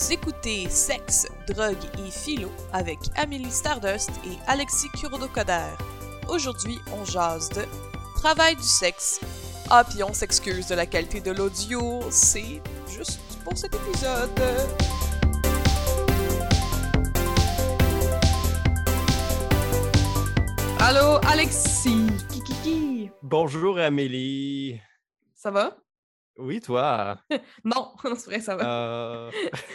Vous écoutez Sexe, Drogue et Philo avec Amélie Stardust et Alexis Kurodo-Coder. Aujourd'hui, on jase de travail du sexe. Ah, puis on s'excuse de la qualité de l'audio, c'est juste pour cet épisode. Allô, Alexis! Kikiki! Bonjour Amélie. Ça va? Oui, toi? Non, c'est vrai, ça va. Euh,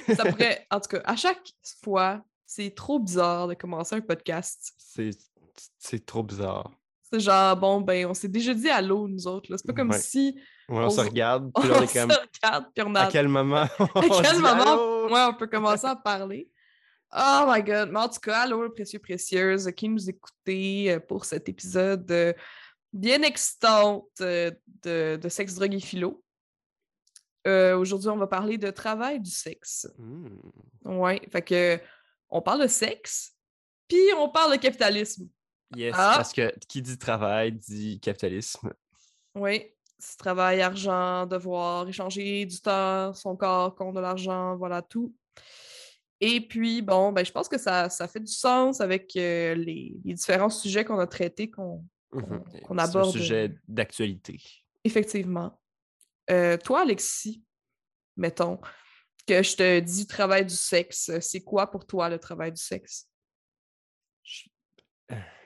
Ça pourrait, en tout cas, à chaque fois, c'est trop bizarre de commencer un podcast. c'est trop bizarre. C'est genre, bon, ben, on s'est déjà dit allô, nous autres. là. C'est pas comme Ouais. si Ouais, on, On se regarde, on puis on est se comme. regarde, puis on a... À quel moment À on quel moment ouais, on peut commencer à parler? Oh my god! Mais en tout cas, allô, précieux, précieuse, qui nous écoutez euh, pour cet épisode euh, bien excitant euh, de, de sexe, drogue et philo. Euh, Aujourd'hui, on va parler de travail du sexe. Hmm. Ouais, fait que on parle de sexe, puis on parle de capitalisme. Yes, Ah. parce que qui dit travail dit capitalisme. Oui, c'est travail, argent, devoir, échanger du temps, son corps contre de l'argent, voilà tout. Et puis, bon, ben, je pense que ça, ça fait du sens avec euh, les, les différents sujets qu'on a traités, qu'on Mhm. qu'on C'est un aborde. sujet d'actualité. effectivement. Euh, toi, Alexis, mettons, que je te dis travail du sexe, c'est quoi pour toi le travail du sexe? Je-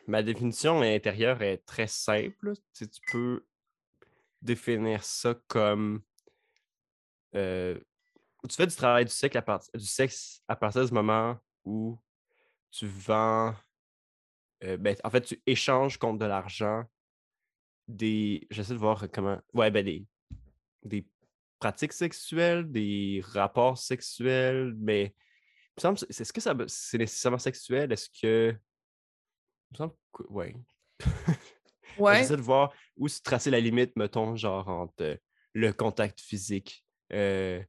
Ma définition intérieure est très simple. Tu, tu peux définir ça comme euh, tu fais du travail du sexe, à du sexe à partir du moment où tu vends. euh, ben, en fait, tu échanges contre de l'argent des. J'essaie de voir comment. Ouais, ben des, des pratiques sexuelles, des rapports sexuels, mais. il me semble- c'est- Est-ce que ça, c'est nécessairement sexuel? Est-ce que. Il me semble que. Ouais. Ouais, J'essaie de voir où se tracer la limite, mettons, genre entre euh, le contact physique. euh,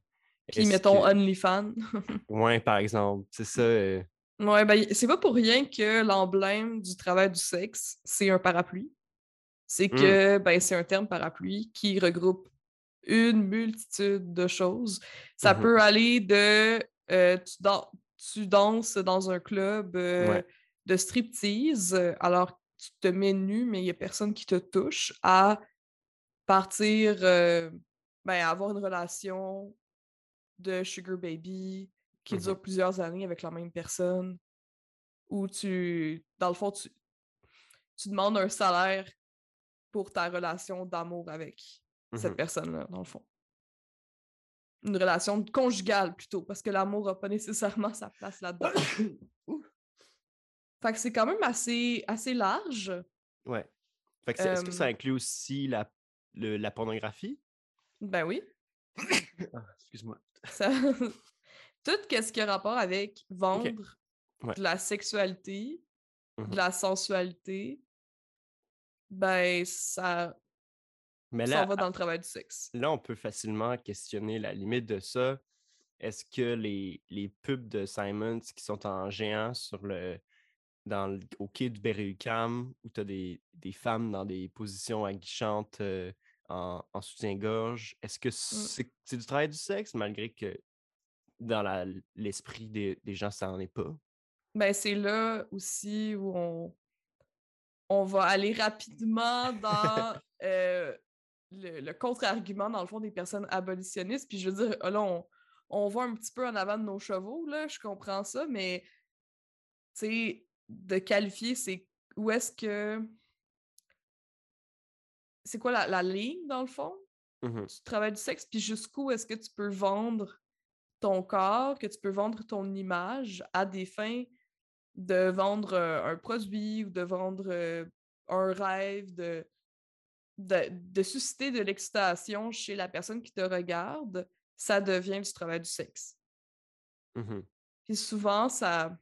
puis mettons que- OnlyFans. Ouais, par exemple. C'est ça. euh, Ouais, ben, c'est pas pour rien que l'emblème du travail du sexe, c'est un parapluie. C'est Mmh. que, ben, c'est un terme parapluie qui regroupe une multitude de choses. Ça Mhm. peut aller de euh, tu, dan- tu danses dans un club euh, Ouais. de striptease, alors tu te mets nu, mais il n'y a personne qui te touche, à partir, euh, ben, avoir une relation de sugar baby qui Mhm. dure plusieurs années avec la même personne, où tu, dans le fond, tu, tu demandes un salaire pour ta relation d'amour avec cette Mhm. personne-là, dans le fond. Une relation conjugale plutôt, parce que l'amour n'a pas nécessairement sa place là-dedans. fait que c'est quand même assez, assez large. Ouais. Fait que Est-ce que ça inclut aussi la, le- la pornographie? Ben oui. Ah, Excuse-moi. Ça... Tout ce qui a rapport avec vendre Ouais. de la sexualité, Mhm. de la sensualité, ben ça, Mais ça là, va dans le travail du sexe. là, on peut facilement questionner la limite de ça. Est-ce que les, les pubs de Simons qui sont en géant sur le, dans le, au quai du Berry-UQAM, où tu as des, des femmes dans des positions aguichantes euh, en, en soutien-gorge, est-ce que c'est c'est du travail du sexe, malgré que dans l'esprit des, des gens, ça n'en est pas? Ben c'est là aussi où on, on va aller rapidement dans euh, le, le contre-argument, dans le fond, des personnes abolitionnistes. Puis je veux dire, là, on, on va un petit peu en avant de nos chevaux, là, je comprends ça, mais tu sais, de qualifier, c'est où est-ce que. C'est quoi la, la ligne, dans le fond? Mhm. du travail du sexe, puis jusqu'où est-ce que tu peux vendre ton corps, que tu peux vendre ton image à des fins de vendre euh, un produit ou de vendre euh, un rêve, de, de, de susciter de l'excitation chez la personne qui te regarde, ça devient du travail du sexe. Mhm. Puis souvent, ça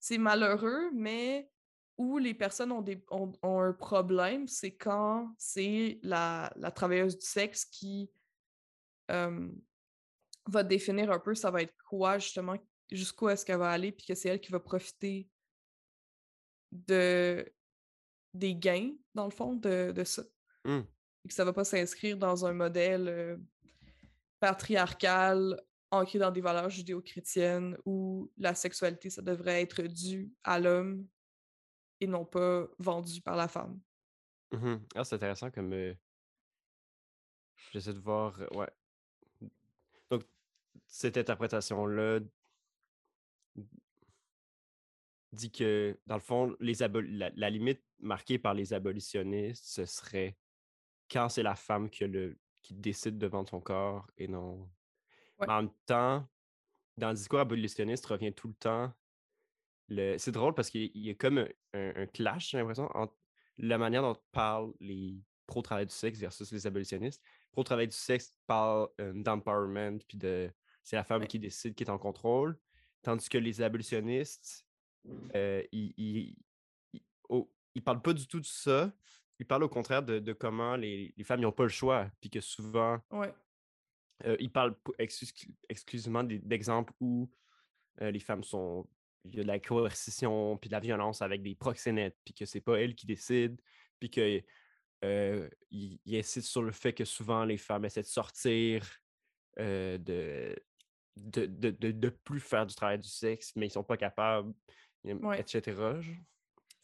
c'est malheureux, mais où les personnes ont, des, ont, ont un problème, c'est quand c'est la, la travailleuse du sexe qui euh, va définir un peu ça va être quoi, justement, jusqu'où est-ce qu'elle va aller, puis que c'est elle qui va profiter de des gains, dans le fond, de, de ça. Mm. Et que ça va pas s'inscrire dans un modèle euh, patriarcal ancré dans des valeurs judéo-chrétiennes où la sexualité, ça devrait être dû à l'homme et non pas vendu par la femme. Mmh Ah, c'est intéressant comme. euh, J'essaie de voir. Ouais. Donc, cette interprétation-là dit que, dans le fond, les la, la limite marquée par les abolitionnistes, ce serait quand c'est la femme qui, a le, qui décide de vendre son corps et non. Ouais. En même temps, dans le discours abolitionniste, revient tout le temps. Le... C'est drôle parce qu'il y a comme un, un- un clash, j'ai l'impression, entre la manière dont parlent les pro-travail du sexe versus les abolitionnistes. Pro-travail du sexe parle euh, d'empowerment, puis de c'est la femme Ouais. qui décide, qui est en contrôle. Tandis que les abolitionnistes, euh, ils, ils, ils- oh, ils parlent pas du tout de ça. Ils parlent au contraire de, de comment les, les femmes n'ont pas le choix, puis que souvent, Ouais. euh, ils parlent p- exclu- exclusivement d'exemples où euh, les femmes sont. Il y a de la coercition, puis de la violence avec des proxénètes, puis que c'est pas elles qui décident, puis que. euh, insistent sur le fait que souvent les femmes essaient de sortir euh, de, de, de, de, de plus faire du travail du sexe, mais ils sont pas capables, Ouais. etc.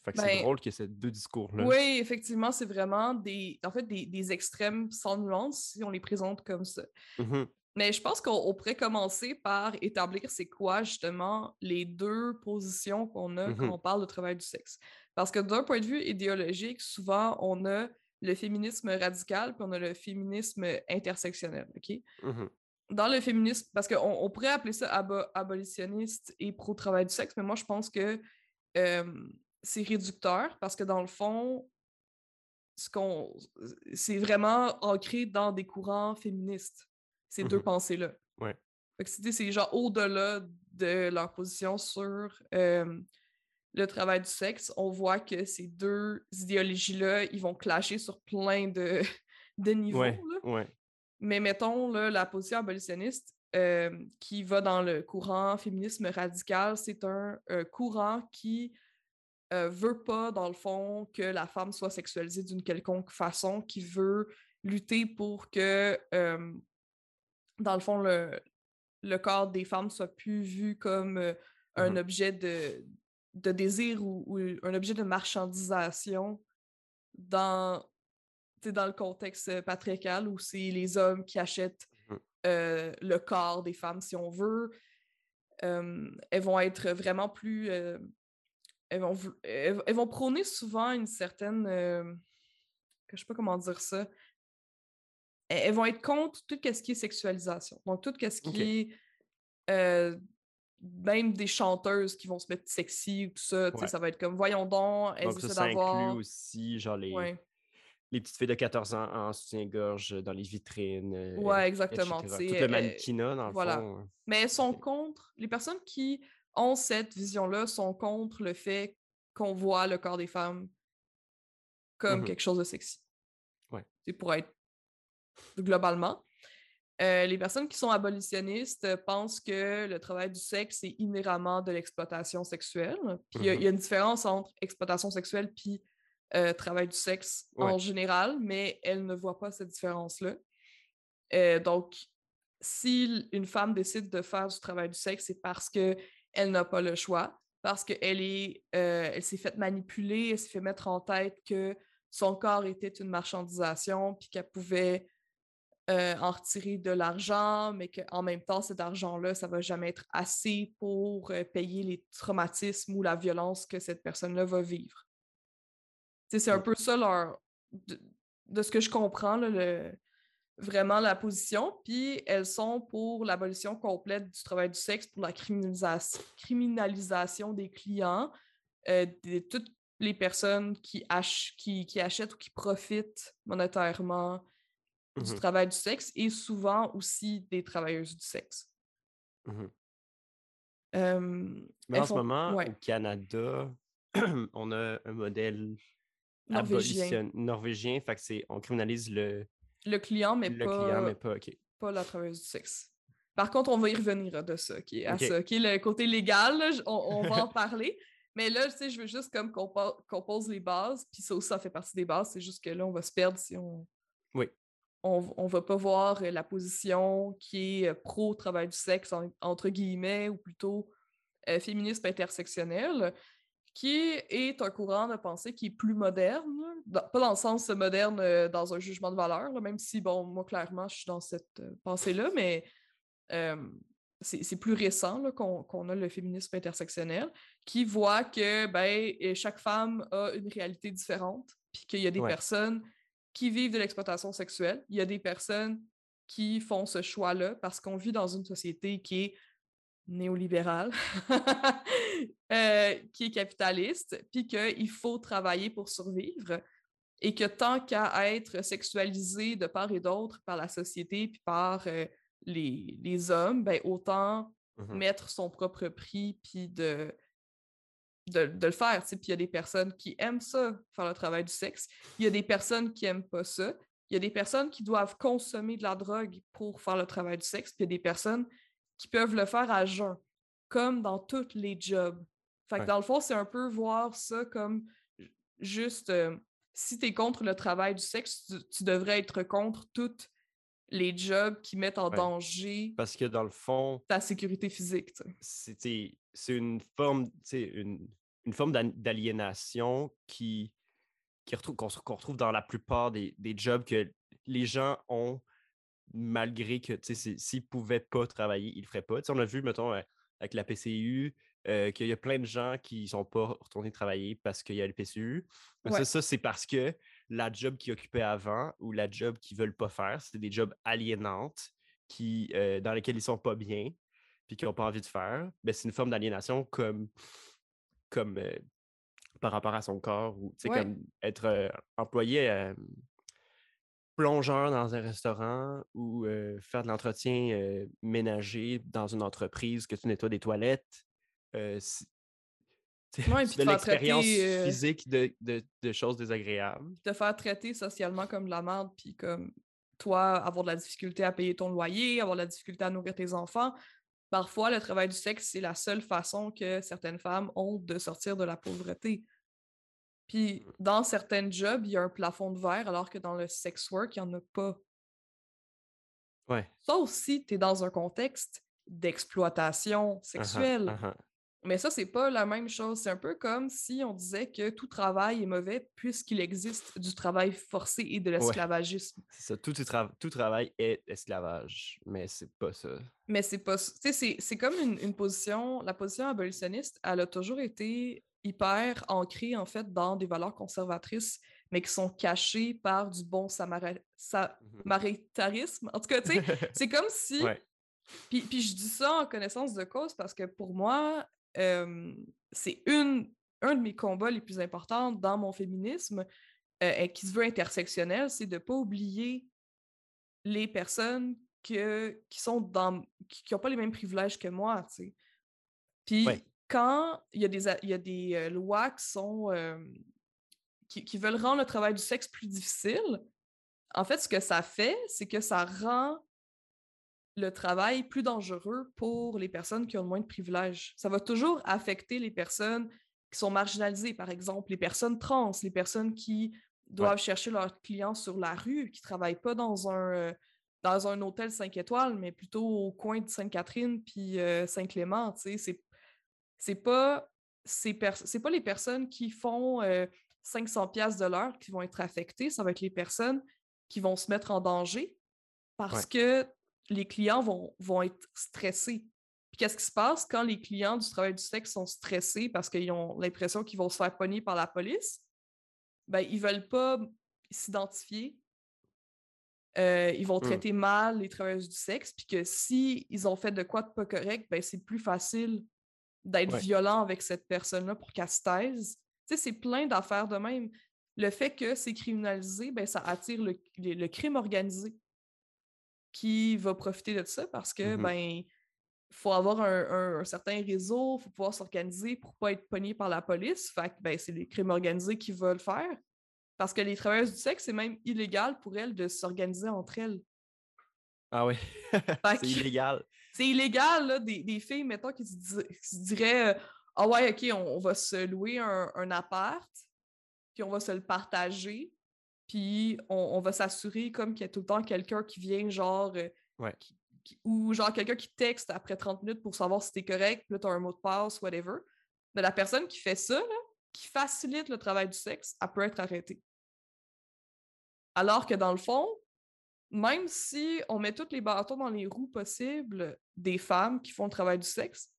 Fait que c'est Ben, drôle qu'il y ait ces deux discours-là. Oui, effectivement, c'est vraiment des, en fait, des, des extrêmes sans nuance si on les présente comme ça. Mhm, Mais je pense qu'on on pourrait commencer par établir c'est quoi justement les deux positions qu'on a quand Mhm. on parle de travail du sexe. Parce que d'un point de vue idéologique, souvent on a le féminisme radical puis on a le féminisme intersectionnel. ok? Mhm, Dans le féminisme, parce qu'on on pourrait appeler ça abo- abolitionniste et pro-travail du sexe, mais moi je pense que euh, c'est réducteur parce que dans le fond, ce qu'on c'est vraiment ancré dans des courants féministes, ces deux Mhm. pensées-là. Ouais. C'est genre au-delà de leur position sur euh, le travail du sexe, on voit que ces deux idéologies-là, ils vont clasher sur plein de, de niveaux. Ouais, là. ouais. Mais mettons là, la position abolitionniste euh, qui va dans le courant féminisme radical, c'est un euh, courant qui euh, veut pas, dans le fond, que la femme soit sexualisée d'une quelconque façon, qui veut lutter pour que, euh, dans le fond, le, le corps des femmes soit plus vu comme euh, un Mhm. objet de, de désir ou, ou un objet de marchandisation dans, dans le contexte patriarcal où c'est les hommes qui achètent Mhm. euh, le corps des femmes, si on veut. Elles vont être vraiment plus. Elles, vont, vou- elles, elles vont prôner souvent une certaine. euh, que je sais pas comment dire ça. Elles, elles vont être contre tout ce qui est sexualisation. Donc, tout ce qui est. euh, même des chanteuses qui vont se mettre sexy ou tout ça, Ouais. ça va être comme voyons donc, elles Donc, ça, ça inclut aussi, genre, les, Ouais. les petites filles de 14 ans en soutien-gorge dans les vitrines. euh, Ouais, exactement, Tout le mannequinat, dans le voilà. fond. hein. Mais elles sont contre, les personnes qui ont cette vision-là sont contre le fait qu'on voit le corps des femmes comme Mhm. quelque chose de sexy. Ouais. C'est pour être globalement. Euh, les personnes qui sont abolitionnistes euh, pensent que le travail du sexe est inhéremment de l'exploitation sexuelle. Puis il y a- y, a une différence entre exploitation sexuelle puis euh, travail du sexe en général, mais elles ne voient pas cette différence-là. Euh, donc, si une femme décide de faire du travail du sexe, c'est parce qu'elle n'a pas le choix, parce qu'elle est, euh, elle s'est fait manipuler, elle s'est fait mettre en tête que son corps était une marchandisation, puis qu'elle pouvait euh, en retirer de l'argent, mais qu'en même temps, cet argent-là, ça va jamais être assez pour euh, payer les traumatismes ou la violence que cette personne-là va vivre. C'est un peu ça leur... De, de ce que je comprends, là, le, vraiment la position. Puis elles sont pour l'abolition complète du travail du sexe, pour la criminalisation, criminalisation des clients, euh, de toutes les personnes qui, ach- qui, qui achètent ou qui profitent monétairement du Mhm, travail du sexe et souvent aussi des travailleuses du sexe. Euh, Mais en ce moment, ouais, au Canada, on a un modèle norvégien. abolition- norvégien. Fait que c'est, on criminalise le, Le client, mais le pas, client, mais pas. OK. pas la travailleuse du sexe. Par contre, on va y revenir de ça, qui à ça, qui est le côté légal, là, on, on va en parler. Mais là, tu sais, je veux juste comme qu'on pose les bases, puis ça aussi, ça fait partie des bases, c'est juste que là, on va se perdre si on, Oui. on ne va pas voir la position qui est pro-travail du sexe, entre guillemets, ou plutôt féministe intersectionnel, qui est un courant de pensée qui est plus moderne, pas dans le sens moderne dans un jugement de valeur, même si, bon, moi, clairement, je suis dans cette pensée-là, mais c'est plus récent qu'on a le féminisme intersectionnel, qui voit que ben, chaque femme a une réalité différente, puis qu'il y a des personnes qui vivent de l'exploitation sexuelle, il y a des personnes qui font ce choix-là parce qu'on vit dans une société qui est néolibérale, euh, qui est capitaliste, puis qu'il faut travailler pour survivre et que tant qu'à être sexualisé de part et d'autre par la société puis par euh, les, les, hommes, ben autant mmh mettre son propre prix puis de, de, le faire. Puis il y a des personnes qui aiment ça, faire le travail du sexe. Il y a des personnes qui n'aiment pas ça. Il y a des personnes qui doivent consommer de la drogue pour faire le travail du sexe. Puis il y a des personnes qui peuvent le faire à jeun, comme dans tous les jobs. Fait que dans le fond, c'est un peu voir ça comme juste euh, si tu es contre le travail du sexe, tu, devrais être contre tous les jobs qui mettent en danger Parce que dans le fond, ta sécurité physique. C'est une forme, une, une forme d'aliénation qui, qu'on retrouve dans la plupart des, des, jobs que les gens ont malgré que s'ils ne pouvaient pas travailler, ils ne le feraient pas. on a vu, mettons, euh, avec la PCU, euh, qu'il y a plein de gens qui ne sont pas retournés travailler parce qu'il y a le PCU. Ça, ça c'est parce que la job qu'ils occupaient avant ou la job qu'ils ne veulent pas faire, c'est des jobs aliénantes qui, euh, dans lesquels ils ne sont pas bien puis qu'ils n'ont pas envie de faire. Ben, c'est une forme d'aliénation comme, comme par rapport à son corps ou comme être employé plongeur dans un restaurant ou faire de l'entretien ménager dans une entreprise, que tu nettoies des toilettes. c'est de l'expérience physique de, de, choses désagréables. Te faire traiter socialement comme de la merde, puis comme toi, avoir de la difficulté à payer ton loyer, avoir de la difficulté à nourrir tes enfants. Parfois, le travail du sexe, c'est la seule façon que certaines femmes ont de sortir de la pauvreté. Puis dans certains jobs, il y a un plafond de verre, alors que dans le sex work, il n'y en a pas. Ouais. Ça aussi, tu es dans un contexte d'exploitation sexuelle. Mais ça, c'est pas la même chose. C'est un peu comme si on disait que tout travail est mauvais puisqu'il existe du travail forcé et de l'esclavagisme. C'est ça, tout, tout, travail est esclavage, mais c'est pas ça. Mais c'est pas sais, c'est comme une, une, position, la position abolitionniste, elle a toujours été hyper ancrés en fait dans des valeurs conservatrices, mais qui sont cachées par du bon mmh samaritarisme. En tout cas, tu sais, c'est comme si. Puis, puis, je dis ça en connaissance de cause parce que pour moi, c'est une un de mes combats les plus importants dans mon féminisme et qui se veut intersectionnel, c'est de ne pas oublier les personnes que, qui sont dans qui n'ont pas les mêmes privilèges que moi, tu sais. Puis quand il y a des, il y a des euh, lois qui sont qui, veulent rendre le travail du sexe plus difficile, en fait, ce que ça fait, c'est que ça rend le travail plus dangereux pour les personnes qui ont moins de privilèges. Ça va toujours affecter les personnes qui sont marginalisées, par exemple, les personnes trans, les personnes qui doivent chercher leurs clients sur la rue, qui ne travaillent pas dans un, euh, dans un hôtel 5 étoiles, mais plutôt au coin de Sainte-Catherine puis euh, Saint-Clément. C'est c'est pas c'est pas les personnes qui font 500 euh, pièces de l'heure qui vont être affectées, ça va être les personnes qui vont se mettre en danger parce que les clients vont, vont être stressés. Puis qu'est-ce qui se passe quand les clients du travail du sexe sont stressés parce qu'ils ont l'impression qu'ils vont se faire pogner par la police? Ben, ils veulent pas s'identifier. Euh, ils vont mmh. traiter mal les travailleurs du sexe, puis que s'ils ils ont fait de quoi de pas correct, ben, c'est plus facile d'être violent avec cette personne-là pour qu'elle se taise. Tu sais, c'est plein d'affaires de même. Le fait que c'est criminalisé, ben, ça attire le, le, crime organisé qui va profiter de ça parce que, mmh ben, faut avoir un, certain réseau, il faut pouvoir s'organiser pour pas être pogné par la police. Fait que, ben, c'est les crimes organisés qui veulent faire. Parce que les travailleuses du sexe, c'est même illégal pour elles de s'organiser entre elles. Ah oui, c'est illégal c'est illégal, là, des, des, filles, mettons, qui se, diraient euh, Ah ouais, OK, on, va se louer un, appart, puis on va se le partager. puis on, on va s'assurer comme qu'il y a tout le temps quelqu'un qui vient, genre, euh, Ouais. qui- qui- ou genre quelqu'un qui texte après 30 minutes pour savoir si t'es correct, puis là, t'as un mot de passe, whatever. Mais la personne qui fait ça, là, qui facilite le travail du sexe, elle peut être arrêtée. Alors que dans le fond, même si on met tous les bâtons dans les roues possibles des femmes qui font le travail du sexe,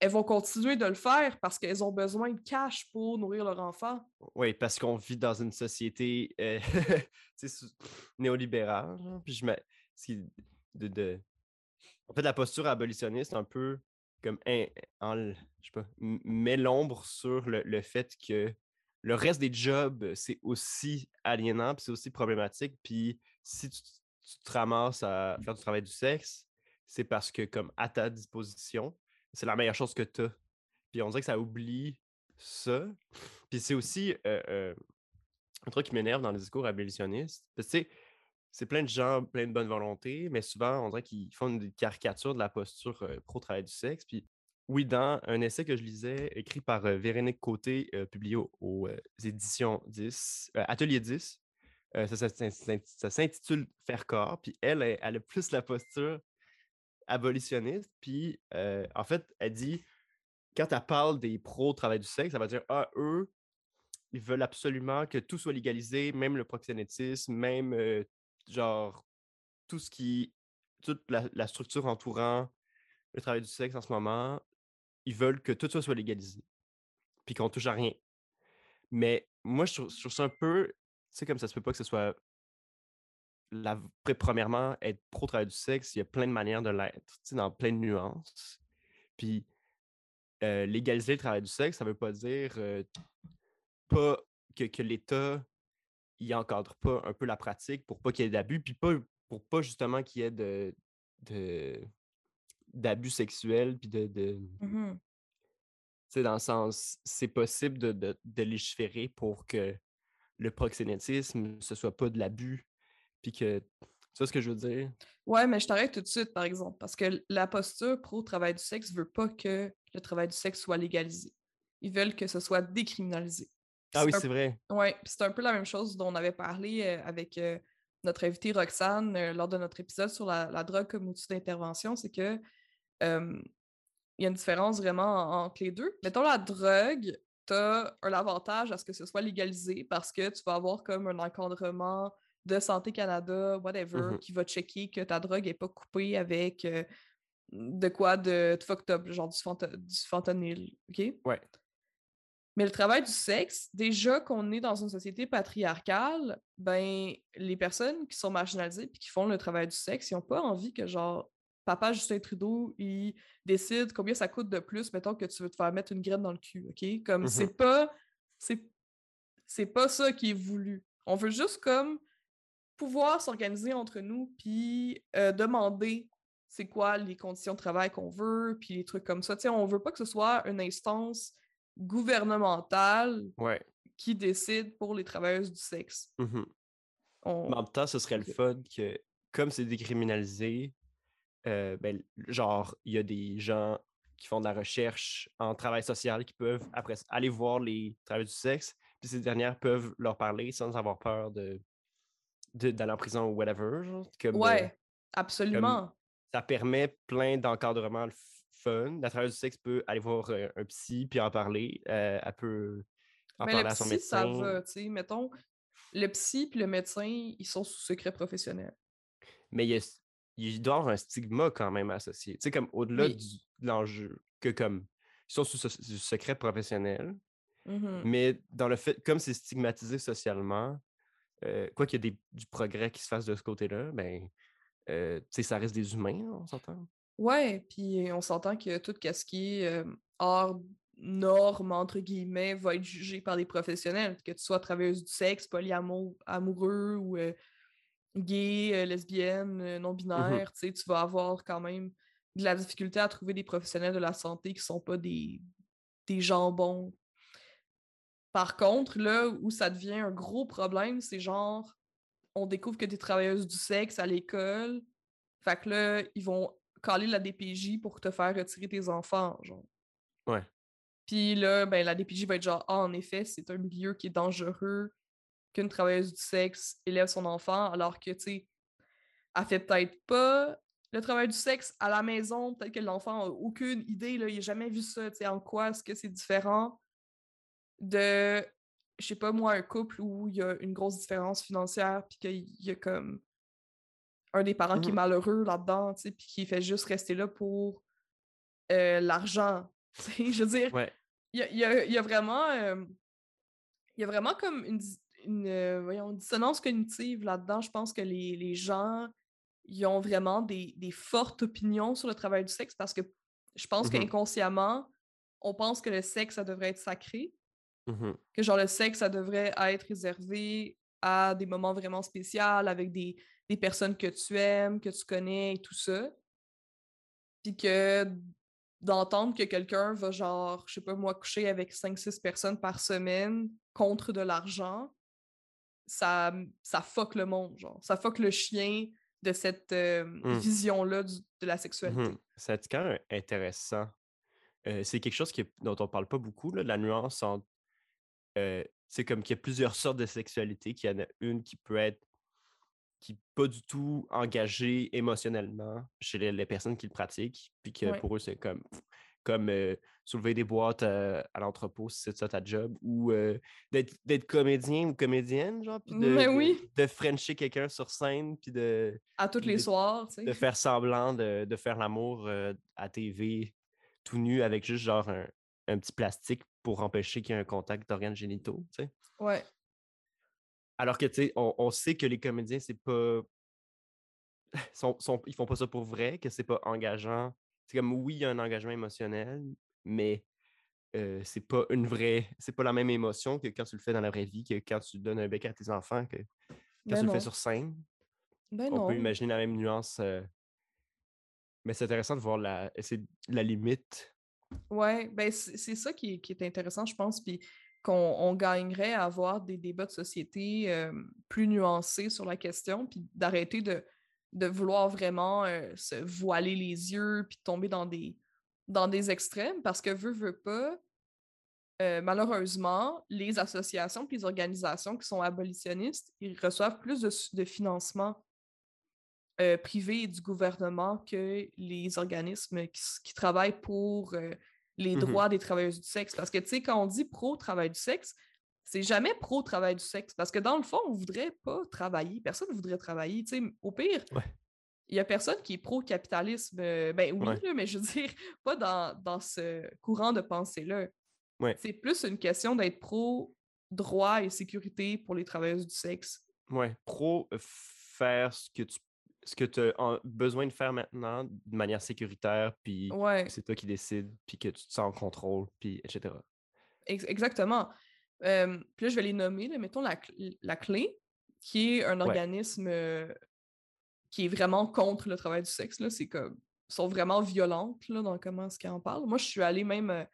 elles vont continuer de le faire parce qu'elles ont besoin de cash pour nourrir leur enfant. Oui, parce qu'on vit dans une société euh, néolibérale. Puis je En fait, la posture abolitionniste, un peu comme. un- je sais pas, met l'ombre sur le, fait que le reste des jobs, c'est aussi aliénant, puis c'est aussi problématique. Si tu, te ramasses à faire du travail du sexe, c'est parce que, comme à ta disposition, c'est la meilleure chose que tu as. Puis on dirait que ça oublie ça. Puis c'est aussi euh, euh, un truc qui m'énerve dans les discours abolitionnistes. Tu sais, c'est plein de gens, plein de bonne volonté, mais souvent, on dirait qu'ils font une caricature de la posture euh, pro-travail du sexe. Puis oui, dans un essai que je lisais, écrit par Véronique Côté, publié au- aux éditions 10, euh, Atelier 10, euh, ça, ça s'in- s'in- ça s'intitule Faire corps. Puis elle, elle, elle a plus la posture abolitionniste. Puis euh, en fait, elle dit quand elle parle des pros travail du sexe, ça va dire Ah, eux, ils veulent absolument que tout soit légalisé, même le proxénétisme, même euh, genre tout ce qui. toute la, structure entourant le travail du sexe en ce moment. Ils veulent que tout ça soit légalisé. Puis qu'on touche à rien. Mais moi, je trouve ça un peu. Tu sais, comme ça se peut pas que ce soit. La, premièrement, être pro-travail du sexe, il y a plein de manières de l'être, tu sais, dans plein de nuances. Puis euh, légaliser le travail du sexe, ça veut pas dire euh, pas que, que l'État y encadre pas un peu la pratique pour pas qu'il y ait d'abus, puis pas pour pas justement qu'il y ait de, de d'abus sexuels, puis de, de Mhm. tu sais, dans le sens, c'est possible de, de légiférer pour que le proxénétisme, ce soit pas de l'abus, puis que, tu vois ce que je veux dire? Ouais, mais je t'arrête tout de suite, par exemple, parce que la posture pro-travail du sexe veut pas que le travail du sexe soit légalisé. Ils veulent que ce soit décriminalisé. Ah oui, un- c'est vrai. Puis c'est un peu la même chose dont on avait parlé euh, avec euh, notre invitée Roxane euh, lors de notre épisode sur la, la drogue comme outil d'intervention, c'est que euh, il y a une différence vraiment en- entre les deux. Mettons la drogue, tu as un avantage à ce que ce soit légalisé parce que tu vas avoir comme un encadrement de Santé Canada, whatever, Mhm. qui va checker que ta drogue n'est pas coupée avec euh, de quoi de, de fucked up, genre du, fenta- du fentanyl, OK? Ouais. Mais le travail du sexe, déjà qu'on est dans une société patriarcale, ben les personnes qui sont marginalisées puis qui font le travail du sexe, ils n'ont pas envie que genre papa Justin Trudeau il décide combien ça coûte de plus, mettons que tu veux te faire mettre une graine dans le cul, OK? Comme Mhm. c'est pas c'est c'est pas ça qui est voulu. On veut juste comme pouvoir s'organiser entre nous puis euh, demander c'est quoi les conditions de travail qu'on veut puis les trucs comme ça. Tu sais, on veut pas que ce soit une instance gouvernementale Ouais. qui décide pour les travailleuses du sexe. Mhm. On- Mais en même temps, ce serait le fun que, comme c'est décriminalisé, euh, ben, genre, il y a des gens qui font de la recherche en travail social qui peuvent après ça, aller voir les travailleurs du sexe, puis ces dernières peuvent leur parler sans avoir peur de d'aller en prison ou whatever. genre, Comme, euh, Ouais, absolument. ça permet plein d'encadrements fun. La travailleuse du sexe peut aller voir euh, un psy puis en parler. elle peut en Mais parler le à son psy, ça médecin. va, tu sais. Mettons, le psy puis le médecin, ils sont sous secret professionnel. mais il, y a- il doit y avoir un stigma quand même associé. Tu sais, comme au-delà Oui. de l'enjeu, que comme ils sont sous ce- du secret professionnel, Mhm. mais dans le fait, comme c'est stigmatisé socialement, euh, quoi qu'il y ait des- du progrès qui se fasse de ce côté-là, ben, euh, tu sais, ça reste des humains, on s'entend? Ouais, puis on s'entend que tout ce qui est euh, hors norme, entre guillemets, va être jugé par des professionnels. Que tu sois travailleuse du sexe, polyamoureux ou gay, euh, lesbienne, euh, non-binaire, tu tu vas avoir quand même de la difficulté à trouver des professionnels de la santé qui sont pas des, des jambons. Par contre, là où ça devient un gros problème, c'est genre, on découvre que des travailleuses du sexe à l'école, fait que là, ils vont caler la DPJ pour te faire retirer tes enfants, genre. Ouais. Puis là, ben, la DPJ va être genre, ah, en effet, c'est un milieu qui est dangereux, qu'une travailleuse du sexe élève son enfant, alors que, tu sais, elle fait peut-être pas le travail du sexe à la maison, peut-être que l'enfant n'a aucune idée, là, il n'a jamais vu ça, tu sais, en quoi est-ce que c'est différent de, je sais pas moi, un couple où il y a une grosse différence financière, puis qu'il y a comme un des parents qui est Mmh malheureux là-dedans, tu sais, puis qui fait juste rester là pour euh, l'argent. tu sais. Je veux dire, Ouais. il y a, il y a- il y a vraiment, euh, il y a vraiment comme une, une, euh, voyons, dissonance cognitive là-dedans. Je pense que les, les gens, ils ont vraiment des, des fortes opinions sur le travail du sexe parce que je pense Mmh qu'inconsciemment, on pense que le sexe, ça devrait être sacré, Mmh que genre le sexe, ça devrait être réservé à des moments vraiment spéciaux avec des, des personnes que tu aimes, que tu connais et tout ça. Puis que d'entendre que quelqu'un va genre, je sais pas moi, coucher avec 5-6 personnes par semaine contre de l'argent, ça, ça fuck le monde, genre. Ça fuck le chien de cette euh, Mmh. vision-là de la sexualité. Mmh Ça dit quand même intéressant. Euh, c'est quelque chose qui dont on parle pas beaucoup, là, la nuance entre. euh, c'est comme qu'il y a plusieurs sortes de sexualité, qu'il y en a une qui peut être qui est pas du tout engagée émotionnellement chez les, les personnes qui le pratiquent, puis que Ouais. pour eux, c'est comme, comme soulever des boîtes euh, à l'entrepôt, si c'est ça ta job, ou euh, d'être comédien ou comédienne, genre, puis de, oui. de frencher quelqu'un sur scène, puis de, À tous les de- soirs, tu sais. de faire semblant de, de faire l'amour euh, à TV tout nu avec juste genre un, un petit plastique pour empêcher qu'il y ait un contact d'organes génitaux, tu sais. Ouais. Alors que, tu sais, on, on sait que les comédiens, c'est pas. sont, sont- ils font pas ça pour vrai, que c'est pas engageant. C'est comme, oui, il y a un engagement émotionnel, mais euh, c'est pas une vraie. C'est pas la même émotion que quand tu le fais dans la vraie vie, que quand tu donnes un bec à tes enfants, que quand Ben tu le fais sur scène. Ben on non. peut imaginer la même nuance. euh, Mais c'est intéressant de voir la, la limite. Ouais, ben c'est ça qui est, qui est intéressant, je pense, puis qu'on on gagnerait à avoir des débats de société euh, plus nuancés sur la question, puis d'arrêter de, de vouloir vraiment se voiler les yeux, puis de tomber dans des, dans des extrêmes, parce que veut, veut pas, euh, malheureusement, les associations puis les organisations qui sont abolitionnistes, ils reçoivent plus de, de financement euh, privé et du gouvernement que les organismes qui, travaillent pour euh, les Mhm. droits des travailleuses du sexe. Parce que, tu sais, quand on dit pro-travail du sexe, c'est jamais pro-travail du sexe. Parce que dans le fond, on voudrait pas travailler. Personne ne voudrait travailler. Tu sais, au pire, Ouais. Il y a personne qui est pro-capitalisme. euh, ben oui, Ouais. là, mais je veux dire, pas dans, dans ce courant de pensée-là. Ouais. C'est plus une question d'être pro-droit et sécurité pour les travailleuses du sexe. Ouais. Pro euh, faire ce que tu ce que tu as besoin de faire maintenant de manière sécuritaire, puis Ouais. c'est toi qui décides, puis que tu te sens en contrôle, puis etc. Ex- exactement. Euh, puis là, je vais les nommer. là. Mettons la, la Clé, qui est un organisme qui est vraiment contre le travail du sexe. C'est comme, sont vraiment violentes là, dans comment est-ce qu'ils en parlent. Moi, je suis allée même... euh,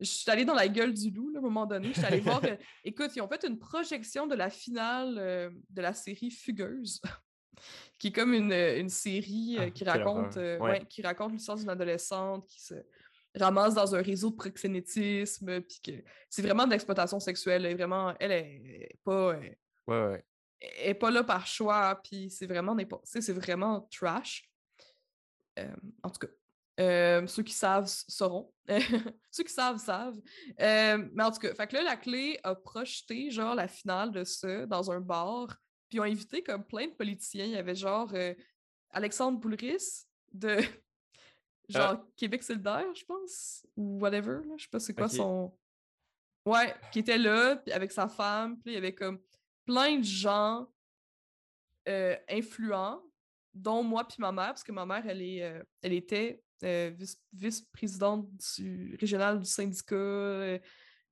je suis allée dans la gueule du loup, là, à un moment donné. Je suis allée voir... euh, écoute, ils ont fait une projection de la finale euh, de la série Fugueuse, qui est comme une, une série Ah, qui raconte, Ouais. ouais, qui raconte l'histoire d'une adolescente qui se ramasse dans un réseau de proxénétisme, puis que c'est vraiment de l'exploitation sexuelle. Elle est vraiment, elle est pas, Ouais, est pas là par choix, puis c'est vraiment n'importe, c'est vraiment trash. Euh, en tout cas, euh, ceux qui savent sauront. ceux qui savent savent. Euh, mais en tout cas, fait que là, la clé a projeté genre la finale de ça dans un bar, puis ils ont invité comme plein de politiciens. Il y avait genre euh, Alexandre Boulris de genre Québec solidaire, je pense, ou whatever. Là, je sais pas c'est quoi son. Ouais, qui était là, puis avec sa femme, puis il y avait comme plein de gens influents, dont moi puis ma mère, parce que ma mère, elle, est, elle était vice- vice-présidente du régional du syndicat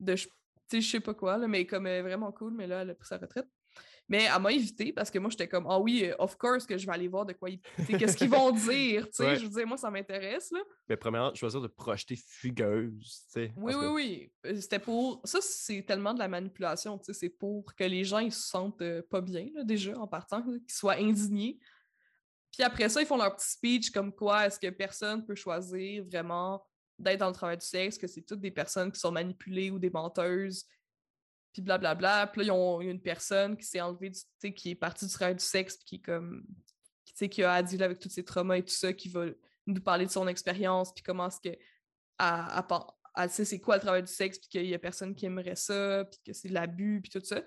de je sais, pas quoi, là, mais comme vraiment cool, mais là, elle a pris sa retraite. Mais elle m'a invité parce que moi, j'étais comme, ah oui, euh, of course que je vais aller voir de quoi ils. Qu'est-ce qu'ils vont dire, tu sais. Ouais. Je veux dire, moi, ça m'intéresse, là. Mais premièrement, choisir de projeter fugueuse, tu sais. en Oui, oui, oui. Euh, C'était pour. Ça, c'est tellement de la manipulation, tu sais. C'est pour que les gens, ils se sentent euh, pas bien, là, déjà, en partant, qu'ils soient indignés. Puis après ça, ils font leur petit speech comme quoi est-ce que personne peut choisir vraiment d'être dans le travail du sexe, que c'est toutes des personnes qui sont manipulées ou des menteuses. Puis blablabla. Puis là, ils ont il y a une personne qui s'est enlevée, du- tu sais, qui est partie du travail du sexe, puis qui est comme, qui, tu sais, qui a à dealer avec tous ses traumas et tout ça, qui va nous parler de son expérience, puis comment est-ce que, pen- elle sait c'est quoi le travail du sexe, puis qu'il y a personne qui aimerait ça, puis que c'est de l'abus, puis tout ça.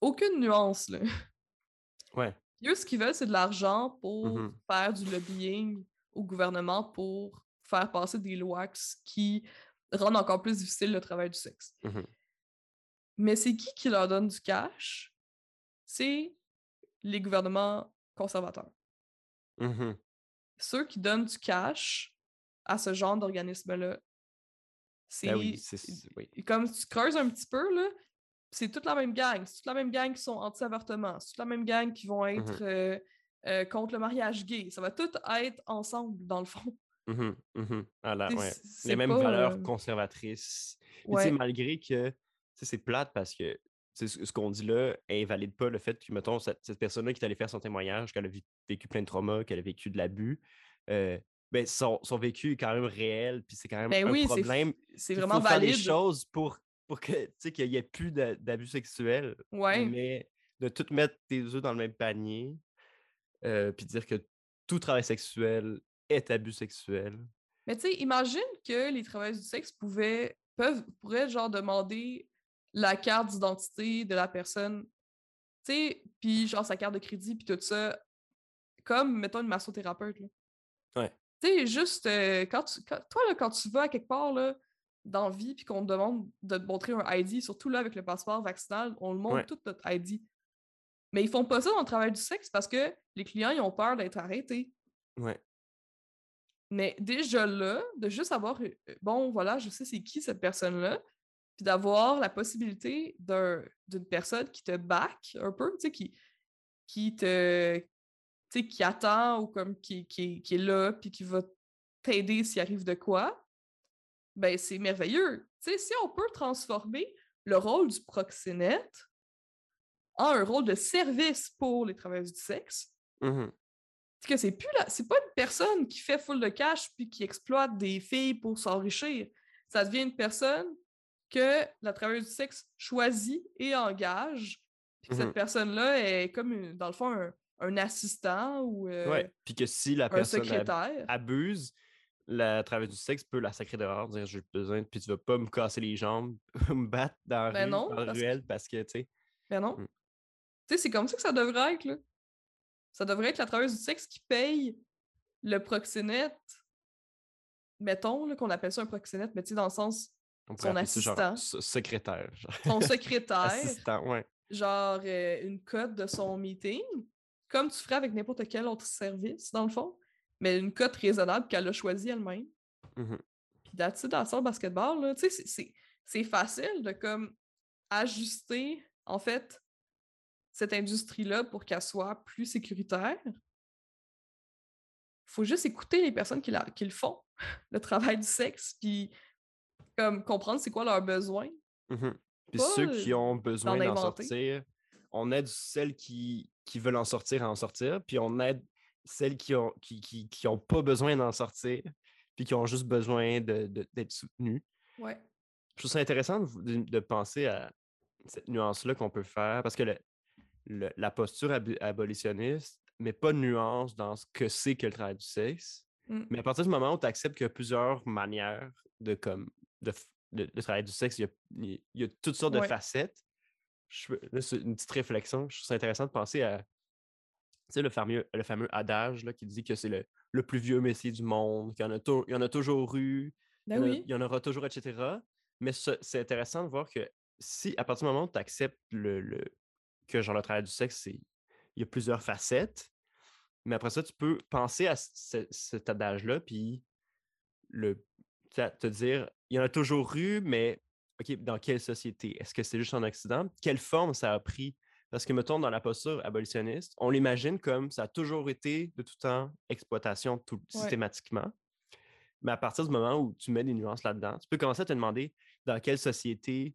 Aucune nuance, là. Ouais. Eux, ce qu'ils veulent, c'est de l'argent pour Mhm. faire du lobbying au gouvernement pour faire passer des lois qui- rendent encore plus difficile le travail du sexe. Mhm. Mais c'est qui qui leur donne du cash? C'est les gouvernements conservateurs. Mhm. Ceux qui donnent du cash à ce genre d'organisme-là, c'est Ben oui, c'est- oui. comme tu creuses un petit peu, là, c'est toute la même gang. C'est toute la même gang qui sont anti-avortement. C'est toute la même gang qui vont être euh, euh, contre le mariage gay. Ça va tout être ensemble, dans le fond. Voilà, T'sais, ouais. c- c'est Les mêmes pas, valeurs euh, conservatrices. Ouais. malgré que c'est plate parce que ce qu'on dit là invalide pas le fait que, mettons, cette, cette personne-là qui est allée faire son témoignage, qu'elle a vécu plein de traumas, qu'elle a vécu de l'abus, euh, ben, son, son vécu est quand même réel, puis c'est quand même Ben un oui, problème. c'est vraiment faut faire des valide. choses pour, pour que, qu'il n'y ait plus d'a- d'abus sexuels, Ouais. mais de tout mettre tes œufs dans le même panier, euh, puis dire que tout travail sexuel est abus sexuel. Mais tu sais, imagine que les travailleurs du sexe pouvaient, peuvent, pourraient genre demander la carte d'identité de la personne, tu sais, puis genre sa carte de crédit, puis tout ça, comme, mettons, une massothérapeute, là. Ouais. Tu sais, juste, euh, quand tu, quand- toi, là, quand tu vas à quelque part, là, dans la vie, puis qu'on te demande de te montrer un ID, surtout là, avec le passeport vaccinal, on le montre Ouais. tout notre ID. Mais ils font pas ça dans le travail du sexe parce que les clients, ils ont peur d'être arrêtés. Ouais. Mais déjà là, de juste avoir, euh, euh, bon, voilà, je sais c'est qui cette personne-là, puis d'avoir la possibilité d'un- d'une personne qui te back un peu, tu sais, qui, qui te, qui attend ou comme qui, qui, qui est là, puis qui va t'aider s'il arrive de quoi, ben c'est merveilleux. Si on peut transformer le rôle du proxénète en un rôle de service pour les travailleurs du sexe, c'est que c'est plus la... c'est pas une personne qui fait full de cash puis qui exploite des filles pour s'enrichir. Ça devient une personne que la travailleuse du sexe choisit et engage. Puis que cette personne-là est comme, une- dans le fond, un, un assistant ou euh, Ouais. Puis que si la personne secrétaire. abuse, la travailleuse du sexe peut la sacrer dehors, dire j'ai besoin, puis tu vas pas me casser les jambes, me battre dans la, Ben rue, non, dans parce que- ruelle parce que, tu sais. Mais non. Mm. Tu sais, c'est comme ça que ça devrait être, là. Ça devrait être la travailleuse du sexe qui paye le proxénète. Mettons qu'on appelle ça un proxénète, mais tu sais, dans le sens, On Son genre assistant. s- secrétaire. genre. son secrétaire. Assistant, ouais. genre euh, une cote de son meeting, comme tu ferais avec n'importe quel autre service, dans le fond, mais une cote raisonnable qu'elle a choisie elle-même. Mhm. Puis that's it, dans le basketball, tu sais, c'est- facile de comme ajuster, en fait, cette industrie-là pour qu'elle soit plus sécuritaire. faut juste écouter les personnes qui, la- qui le font, le travail du sexe, puis comme comprendre c'est quoi leurs besoins. Mhm. Puis ceux qui ont besoin d'en sortir, on aide celles qui, qui veulent en sortir à en sortir, puis on aide celles qui ont, qui, qui, qui ont pas besoin d'en sortir, puis qui ont juste besoin de- de- d'être soutenues. Ouais. Je trouve ça intéressant de, penser à cette nuance-là qu'on peut faire, parce que le- le- la posture ab- abolitionniste met pas de nuance dans ce que c'est que le travail du sexe. Mm. Mais à partir du moment où tu acceptes qu'il y a plusieurs manières de, comme, de, de travailler du sexe, il y a, il y a toutes sortes de facettes. Je, là, c'est une petite réflexion. Je trouve ça intéressant de penser à tu sais, le fameux, le fameux adage là, qui dit que c'est le, le plus vieux métier du monde, qu'il y en a, tou- il y en a toujours eu, Ben il, y en a- oui. il y en aura toujours, etc. Mais ce- c'est intéressant de voir que si, à partir du moment où tu acceptes le, le- que genre, le travail du sexe, c'est il y a plusieurs facettes, mais après ça, tu peux penser à ce- cet adage-là, puis le, te dire, il y en a toujours eu, mais OK, dans quelle société? Est-ce que c'est juste en Occident? Quelle forme ça a pris? Parce que, mettons, dans la posture abolitionniste, on l'imagine comme ça a toujours été de tout temps exploitation tout, Ouais. systématiquement. Mais à partir du moment où tu mets des nuances là-dedans, tu peux commencer à te demander dans quelle société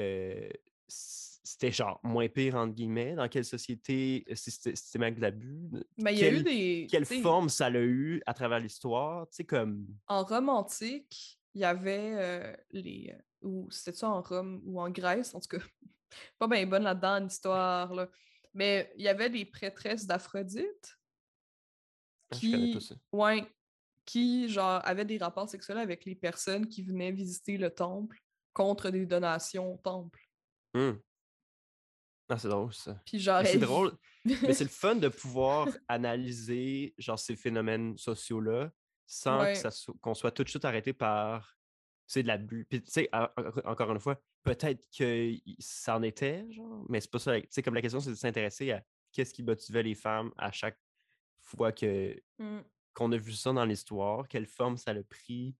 euh, c'était genre moins pire, entre guillemets, dans quelle société euh, systé- systématique d'abus, Mais il y a eu quelle- des. quelle forme ça l'a eu à travers l'histoire, tu sais, comme... En romantique, il y avait euh, les, euh, ou c'était ça en Rome ou en Grèce, en tout cas. pas bien bonne là-dedans, l'histoire, là. Mais il y avait des prêtresses d'Aphrodite Ah, qui, ouais, qui, genre, avaient des rapports sexuels avec les personnes qui venaient visiter le temple contre des donations au temple. Hum. Ah, c'est drôle, ça. Puis genre, c'est drôle. Mais c'est le fun de pouvoir analyser genre ces phénomènes sociaux-là sans Ouais. qu'on soit tout de suite arrêté par c'est de l'abus. Puis tu sais, encore une fois, peut-être que ça en était, genre, mais c'est pas ça. Tu sais, comme la question, c'est de s'intéresser à qu'est-ce qui motivait les femmes à chaque fois que Mm. qu'on a vu ça dans l'histoire, quelle forme ça a pris.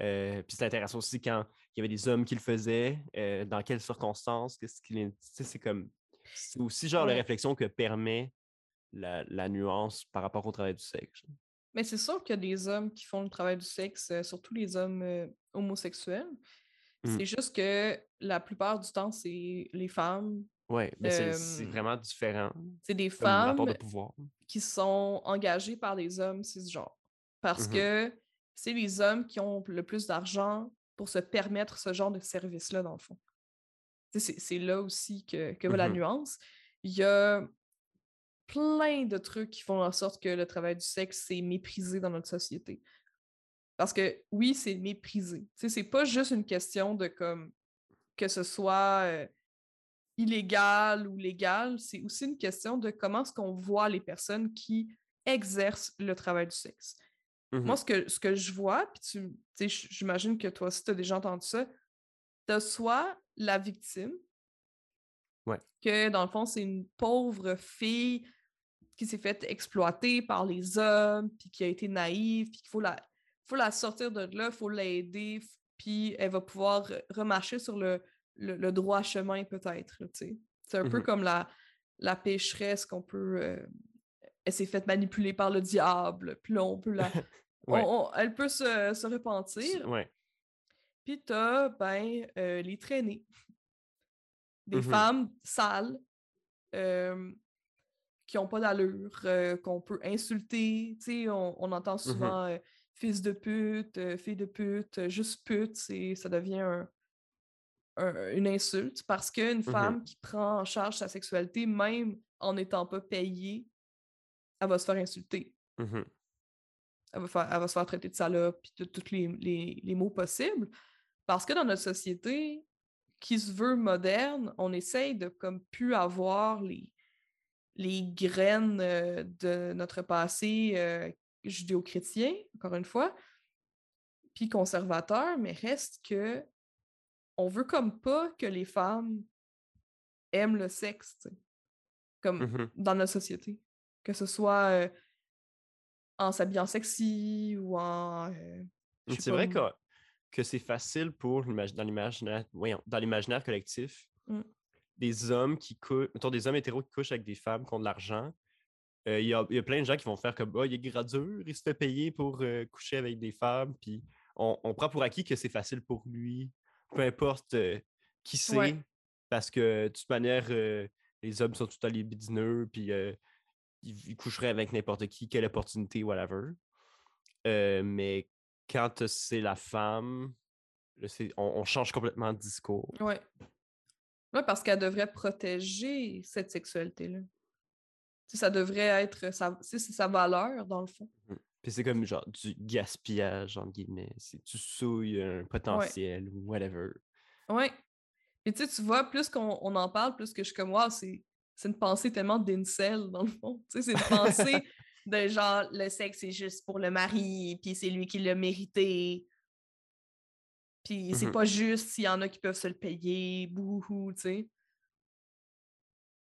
Euh, puis c'est intéressant aussi quand il y avait des hommes qui le faisaient, euh, dans quelles circonstances, qu'est-ce qu'il est- tu sais, c'est comme c'est aussi genre la réflexion que permet la, la nuance par rapport au travail du sexe. Mais c'est sûr qu'il y a des hommes qui font le travail du sexe, euh, surtout les hommes euh, homosexuels. Mm. C'est juste que la plupart du temps, c'est les femmes. Ouais, mais c'est- c'est vraiment différent C'est des femmes de pouvoir. qui sont engagées par des hommes cisgenres. Parce Mhm. que c'est les hommes qui ont le plus d'argent pour se permettre ce genre de service-là, dans le fond. C'est là aussi que, que va la Mhm. nuance. Il y a plein de trucs qui font en sorte que le travail du sexe, c'est méprisé dans notre société. Parce que oui, c'est méprisé. Tu sais, c'est pas juste une question de comme que ce soit euh, illégal ou légal, c'est aussi une question de comment est-ce qu'on voit les personnes qui exercent le travail du sexe. Mhm. Moi, ce que, ce que je vois, puis tu sais, j'imagine que toi aussi, tu as déjà entendu ça, tu soit la victime, Ouais. que dans le fond, c'est une pauvre fille qui s'est faite exploiter par les hommes, puis qui a été naïve, puis qu'il faut la, faut la sortir de là, il faut l'aider, puis elle va pouvoir re- remarcher sur le, le, le droit chemin, peut-être. C'est un peu Mhm. comme la, la pécheresse qu'on peut. euh, elle s'est faite manipuler par le diable, puis là, on peut la. Ouais. on- on- elle peut se, se repentir. ouais. Puis t'as, ben, euh, les traînées. Des Mhm. femmes sales, euh, qui ont pas d'allure, euh, qu'on peut insulter. Tu sais, on, on entend souvent euh, fils de pute, euh, fille de pute, juste pute, ça devient un- un- une insulte parce qu'une femme qui prend en charge sa sexualité, même en n'étant pas payée, elle va se faire insulter. Mhm. Elle va, faire, elle va se faire traiter de salope puis de tous les, les- les mots possibles. Parce que dans notre société qui se veut moderne, on essaye de comme plus avoir les, les graines de notre passé judéo-chrétien, encore une fois, puis conservateur, mais reste que on veut comme pas que les femmes aiment le sexe, comme Mhm. dans notre société. Que ce soit euh, en s'habillant sexy ou en. euh, sais C'est vrai que, que c'est facile pour dans l'imaginaire voyons, dans l'imaginaire collectif, Mm. Des hommes qui couchent, mettons des hommes hétéros qui couchent avec des femmes qui ont de l'argent. euh, Il y, a, il y a plein de gens qui vont faire comme oh, il est gradure, il se fait payer pour euh, coucher avec des femmes, puis on, on prend pour acquis que c'est facile pour lui, peu importe euh, qui c'est, Ouais. parce que de toute manière, les hommes sont tout à libidineux, puis ils, ils coucheraient avec n'importe qui, quelle opportunité, whatever. Mais quand c'est la femme, on change complètement de discours. Ouais. Ouais, parce qu'elle devrait protéger cette sexualité-là. Ça devrait être sa, c'est sa valeur, dans le fond. Puis c'est comme genre du gaspillage, entre guillemets. C'est tu souilles un potentiel ou whatever. Ouais. Et tu sais, tu vois, plus qu'on on en parle, plus que je suis comme, wow, c'est c'est une pensée tellement d'incel, dans le fond. Tu sais, c'est une pensée de genre, le sexe, c'est juste pour le mari, puis c'est lui qui l'a mérité. Puis c'est Mhm. pas juste s'il y en a qui peuvent se le payer, bouhou, tu sais.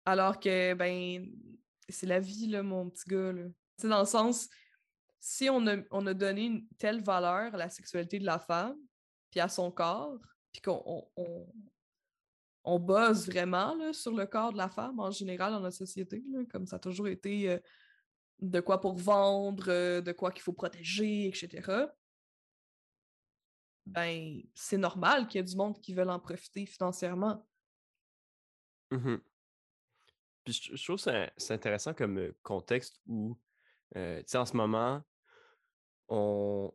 Alors que, ben, c'est la vie, là, mon petit gars, là. Tu sais, dans le sens, si on a, on a donné une telle valeur à la sexualité de la femme, puis à son corps, puis qu'on on, on, on bosse vraiment là, sur le corps de la femme en général dans notre société, là, comme ça a toujours été euh, de quoi pour vendre, euh, de quoi qu'il faut protéger, etc. Ben, c'est normal qu'il y ait du monde qui veulent en profiter financièrement. Mhm. Puis je, je trouve que c'est intéressant comme contexte où, euh, tu sais, en ce moment, on,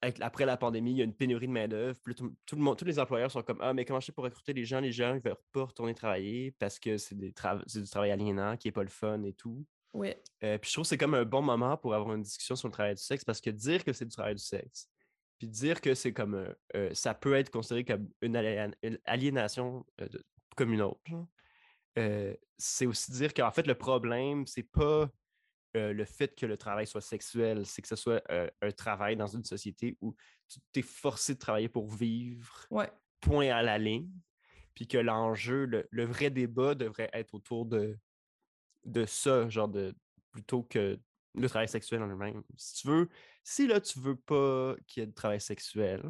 avec- après la pandémie, il y a une pénurie de main-d'œuvre. Tout, tout le monde, tous les employeurs sont comme Ah, mais comment je fais pour recruter les gens? Les gens, ils veulent pas retourner travailler parce que c'est des tra- c'est du travail aliénant qui est pas le fun et tout. Oui. Euh, puis je trouve que c'est comme un bon moment pour avoir une discussion sur le travail du sexe parce que dire que c'est du travail du sexe, puis dire que c'est comme euh, euh, ça peut être considéré comme une, aliénation euh, de- comme une autre, euh, c'est aussi dire qu'en fait, le problème, c'est pas le fait que le travail soit sexuel, c'est que ce soit un travail dans une société où tu t'es forcé de travailler pour vivre, Ouais. point à la ligne, puis que l'enjeu, le, le vrai débat devrait être autour de, de ça, genre de plutôt que le travail sexuel en lui-même. Si tu veux, si là tu veux pas qu'il y ait de travail sexuel,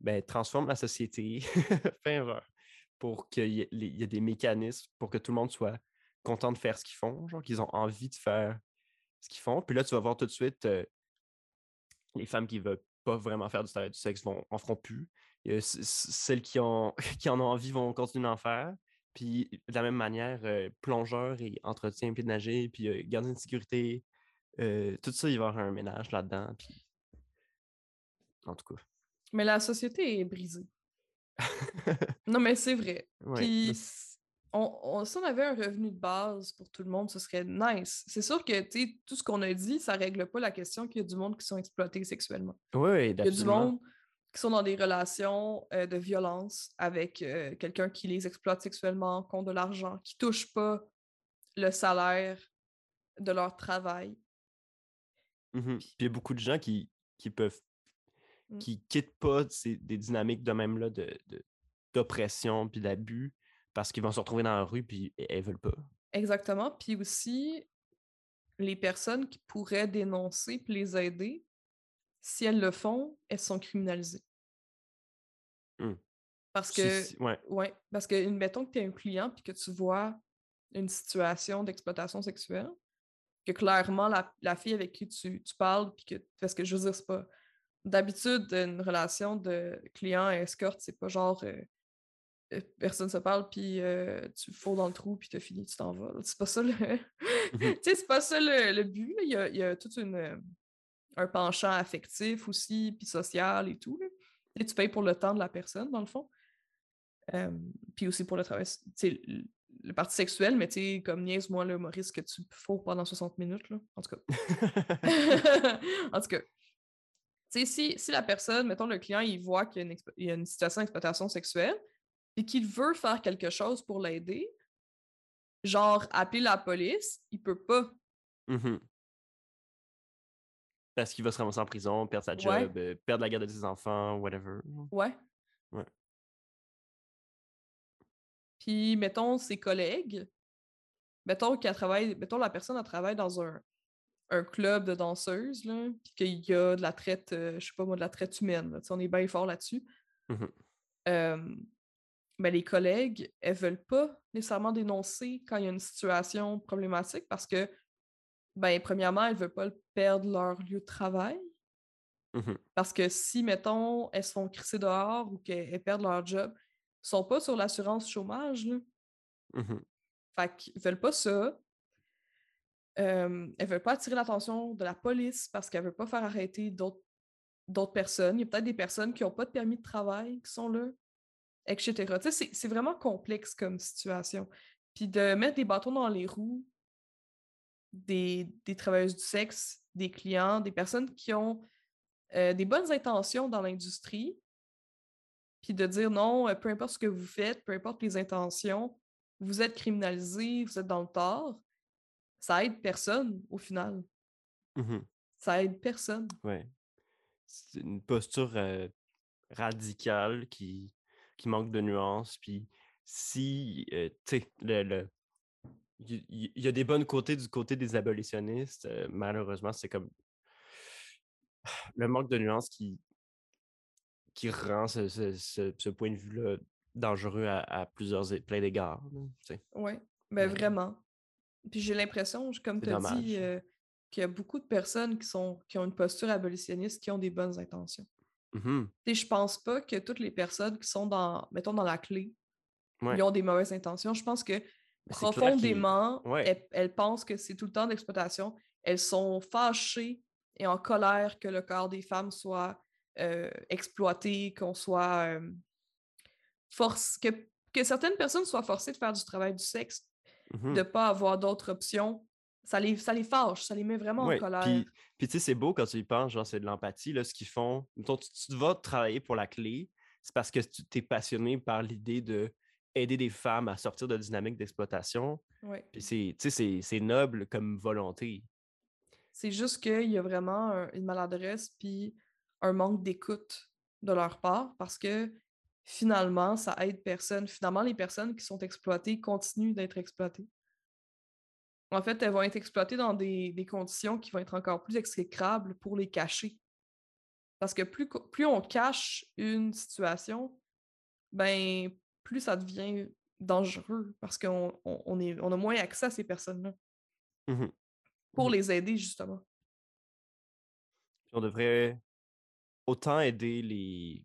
ben transforme la société, fais erreur, pour qu'il y, y ait des mécanismes pour que tout le monde soit content de faire ce qu'ils font, genre qu'ils ont envie de faire ce qu'ils font. Puis là, tu vas voir tout de suite euh, les femmes qui veulent pas vraiment faire du travail du sexe vont en feront plus. Celles qui, ont, qui en ont envie vont continuer d'en faire. Puis de la même manière, euh, plongeur et entretien, pied de nager, puis euh, gardien de sécurité, euh, tout ça, il va y avoir un ménage là-dedans. Puis... En tout cas. Mais la société est brisée. Non, mais c'est vrai. Ouais, Puis, mais s- on, on- si on avait un revenu de base pour tout le monde, ce serait nice. C'est sûr que, tout ce qu'on a dit, ça règle pas la question qu'il y a du monde qui sont exploités sexuellement. Oui, Il y a du monde qui sont dans des relations euh, de violence avec euh, quelqu'un qui les exploite sexuellement, qui ont de l'argent, qui touche pas le salaire de leur travail. Mhm. Puis il y a beaucoup de gens qui, qui peuvent Mm. qui quittent pas ces- des dynamiques de même là de, de- d'oppression puis d'abus parce qu'ils vont se retrouver dans la rue puis e- elles veulent pas. Exactement. Puis aussi, les personnes qui pourraient dénoncer puis les aider, si elles le font, elles sont criminalisées. Hmm. Parce Si- que, si- ouais. ouais, parce que, mettons que tu es un client puis que tu vois une situation d'exploitation sexuelle, que clairement la, la fille avec qui tu, tu parles, puis que, parce que je veux dire, c'est pas. D'habitude, une relation de client à escorte, c'est pas genre euh, euh, personne se parle, puis euh, tu fous dans le trou, puis t'as fini, tu t'en vas. C'est pas ça le. tu sais, c'est pas ça le, le but. Il y a, il y a une, un penchant affectif aussi, puis social et tout. là. Tu payes pour le temps de la personne, dans le fond. Euh, puis aussi pour le travail, le, parti sexuel, mais tu sais, comme niaise-moi le Maurice que tu fous pendant 60 minutes, là. En tout cas. en tout cas. Tu sais, si, si la personne, mettons le client, il voit qu'il y a une, exp- il y a une situation d'exploitation sexuelle et qu'il veut faire quelque chose pour l'aider, genre appeler la police, il peut pas. Mhm. Parce qu'il va se ramasser en prison, perdre sa Ouais. job, euh, perdre la garde de ses enfants, whatever. Ouais. Ouais. Puis, mettons, ses collègues, mettons qu'elle travaille, mettons la personne, elle travaille dans un, un club de danseuses, là, puis qu'il y a de la traite, euh, je sais pas moi, de la traite humaine, là, on est bien fort là-dessus. Euh, mais les collègues, elles veulent pas nécessairement dénoncer quand il y a une situation problématique parce que, ben, premièrement, elles veulent pas perdre leur lieu de travail. Mhm. Parce que si, mettons, elles se font crisser dehors ou qu'elles perdent leur job, sont pas sur l'assurance chômage, là. Mhm. Fait qu'ils veulent pas ça. Euh, elles veulent pas attirer l'attention de la police parce qu'elles veulent pas faire arrêter d'autres personnes. Il y a peut-être des personnes qui n'ont pas de permis de travail qui sont là, etc. C'est- c'est vraiment complexe comme situation. Puis de mettre des bâtons dans les roues des, des travailleuses du sexe, des clients, des personnes qui ont euh, des bonnes intentions dans l'industrie, puis de dire non, peu importe ce que vous faites, peu importe les intentions, vous êtes criminalisé, vous êtes dans le tort, ça aide personne au final. Mhm. Ça aide personne. Ouais. C'est une posture euh, radicale qui, qui manque de nuances. Puis si, euh, tu sais, le, le- il y, il y a des bonnes côtés du côté des abolitionnistes. euh, malheureusement, c'est comme le manque de nuances qui, qui rend ce, ce- ce- ce point de vue-là dangereux à, à plusieurs plein d'égards. là, tu sais? Oui, ben Ouais. vraiment. Puis j'ai l'impression, comme tu as dommage. dit, euh, qu'il y a beaucoup de personnes qui, sont, qui ont une posture abolitionniste qui ont des bonnes intentions. Mhm. Tu sais, je pense pas que toutes les personnes qui sont dans, mettons, dans la clé, Ouais. ils ont des mauvaises intentions. Je pense que qu'ils- profondément, Ouais. elles, elles pensent que c'est tout le temps d'exploitation. Elles sont fâchées et en colère que le corps des femmes soit euh, exploité, qu'on soit euh, force, que, que certaines personnes soient forcées de faire du travail du sexe, Mhm. de ne pas avoir d'autres options. Ça les, ça les fâche, ça les met vraiment Ouais, en colère. Puis, puis tu sais, c'est beau quand tu y penses, genre, c'est de l'empathie, là, ce qu'ils font. Mettons, tu, tu vas travailler pour la clé, c'est parce que tu es passionné par l'idée de aider des femmes à sortir de dynamique d'exploitation. Ouais. Puis c'est, tu sais, c'est- c'est noble comme volonté. C'est juste qu'il y a vraiment un- une maladresse puis un manque d'écoute de leur part parce que finalement, ça aide personne. Finalement, les personnes qui sont exploitées continuent d'être exploitées. En fait, elles vont être exploitées dans des, des conditions qui vont être encore plus exécrables pour les cacher. Parce que plus, plus on cache une situation, ben plus ça devient dangereux parce qu'on on, on est, on a moins accès à ces personnes-là Mhm. pour Mhm. les aider, justement. On devrait autant aider les.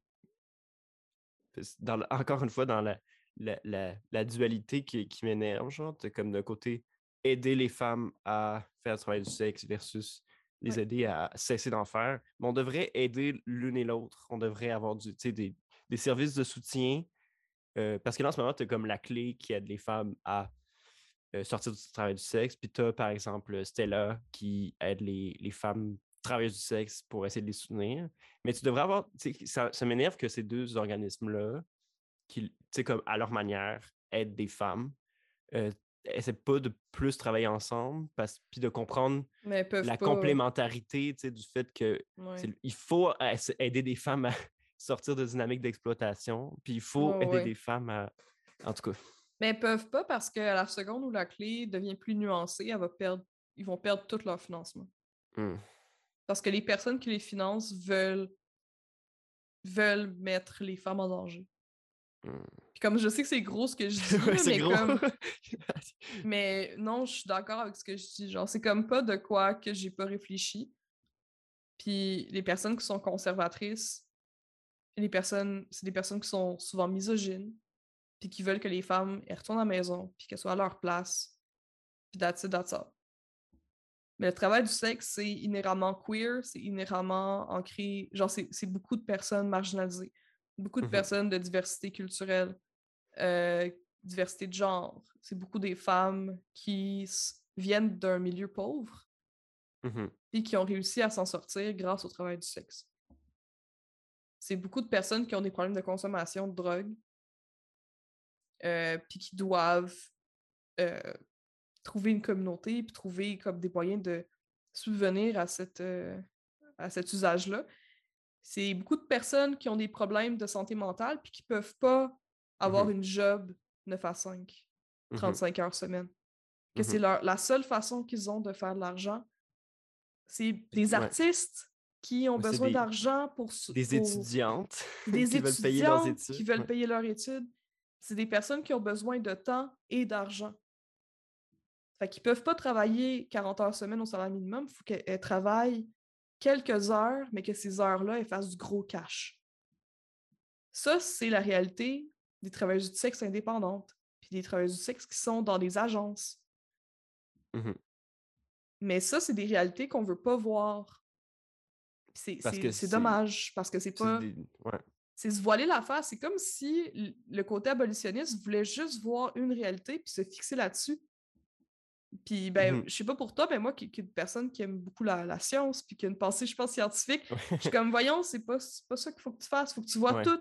Dans encore une fois, dans la, la, la- la dualité qui, qui m'énerve, genre, comme d'un côté, aider les femmes à faire le travail du sexe versus les Ouais. aider à cesser d'en faire. Mais on devrait aider l'une et l'autre. On devrait avoir du, des, des services de soutien. euh, parce que là, en ce moment, tu as comme la clé qui aide les femmes à euh, sortir du travail du sexe. Puis tu as, par exemple, Stella qui aide les, les femmes travailleuses du sexe pour essayer de les soutenir. Mais tu devrais avoir. Ça, ça m'énerve que ces deux organismes-là, qui, comme à leur manière, aident des femmes, euh, essaient pas de plus travailler ensemble, parce, puis de comprendre la pas- complémentarité du fait que Ouais. il faut essa- aider des femmes à sortir de dynamique d'exploitation, puis il faut aider ouais. des femmes à. En tout cas. Mais elles peuvent pas parce qu'à la seconde où la clé devient plus nuancée, elle va perdre, ils vont perdre tout leur financement. hmm. Parce que les personnes qui les financent veulent, veulent mettre les femmes en danger. Hmm. Puis comme je sais que c'est gros ce que je dis, Ouais, mais gros. comme Mais non, je suis d'accord avec ce que je dis. Genre, c'est comme pas de quoi que j'ai pas réfléchi. Puis les personnes qui sont conservatrices, les personnes, c'est des personnes qui sont souvent misogynes, puis qui veulent que les femmes elles retournent à la maison, puis qu'elles soient à leur place. Puis that's it, that's all. Mais le travail du sexe, c'est inhéremment queer, c'est inhéremment ancré. Genre, c'est beaucoup de personnes marginalisées, beaucoup de Mhm. personnes de diversité culturelle, euh, diversité de genre. C'est beaucoup des femmes qui viennent d'un milieu pauvre Mhm. puis qui ont réussi à s'en sortir grâce au travail du sexe. C'est beaucoup de personnes qui ont des problèmes de consommation de drogue, euh, puis qui doivent euh, trouver une communauté, puis trouver comme des moyens de subvenir à, cette, euh, à cet usage-là. C'est beaucoup de personnes qui ont des problèmes de santé mentale, puis qui peuvent pas avoir Mhm. une job 9 à 5, Mhm. 35 heures semaine. Que Mhm. c'est la seule façon qu'ils ont de faire de l'argent. C'est des ouais. artistes qui ont besoin d'argent pour, Des pour- étudiantes des qui veulent payer leurs étudiantes études. qui veulent ouais. payer leurs études. C'est des personnes qui ont besoin de temps et d'argent. Fait qu'ils peuvent pas travailler 40 heures semaine au salaire minimum. Il faut qu'elles travaillent quelques heures, mais que ces heures-là, elles fassent du gros cash. Ça, c'est la réalité des travailleuses du sexe indépendantes, puis des travailleuses du sexe qui sont dans des agences. Mhm. Mais ça, c'est des réalités qu'on veut pas voir. C'est dommage, parce que c'est pas... des- ouais. c'est se voiler la face. C'est comme si le côté abolitionniste voulait juste voir une réalité puis se fixer là-dessus. Puis, ben, Mhm. je sais pas pour toi, mais moi, qui, qui est une personne qui aime beaucoup la, la science puis qui a une pensée, je pense, scientifique, je suis comme, voyons, c'est pas, pas ça qu'il faut que tu fasses. faut que tu vois Ouais. tout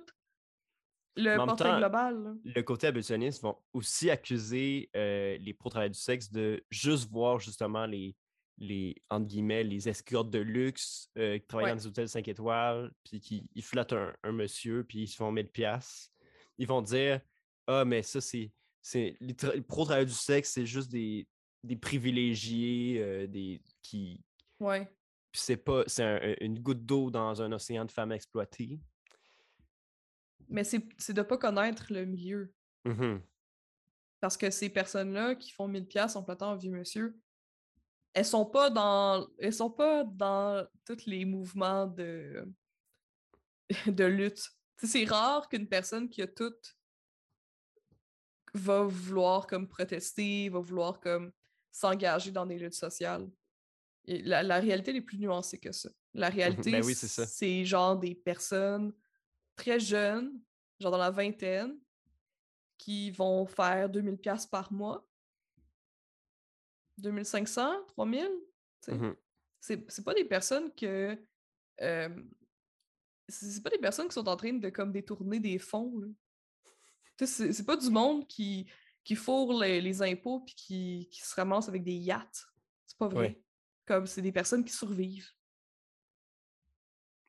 le portrait temps, global. là. le côté abolitionniste vont aussi accuser euh, les pro-travail du sexe de juste voir justement les, les entre guillemets, les escortes de luxe euh, qui travaillent Ouais. dans des hôtels 5 étoiles, puis qui ils flattent un, un monsieur, puis ils se font 1000 pièces. Ils vont dire Ah, mais ça, c'est. c'est les, les pro-travail du sexe, c'est juste des, des privilégiés euh, des, qui. Ouais. Puis c'est pas. C'est un- une goutte d'eau dans un océan de femmes exploitées. Mais c'est de pas connaître le milieu. Mhm. Parce que ces personnes-là qui font 1000 pièces en platant un vieux monsieur, elles sont pas dans elles sont pas dans tous les mouvements de de lutte. C'est rare qu'une personne qui a tout va vouloir comme protester, va vouloir comme s'engager dans des luttes sociales. Et la, la réalité elle est plus nuancée que ça. La réalité, Ben oui, c'est genre des personnes très jeunes, genre dans la vingtaine, qui vont faire 2000 pièces par mois. 2500, 3000, tu sais. Mhm. C'est c'est pas des personnes que euh, c'est pas des personnes qui sont en train de comme détourner des fonds. c'est pas du monde qui, qui fourre les, les impôts puis qui, qui se ramasse avec des yachts. C'est pas vrai. Comme c'est des personnes qui survivent.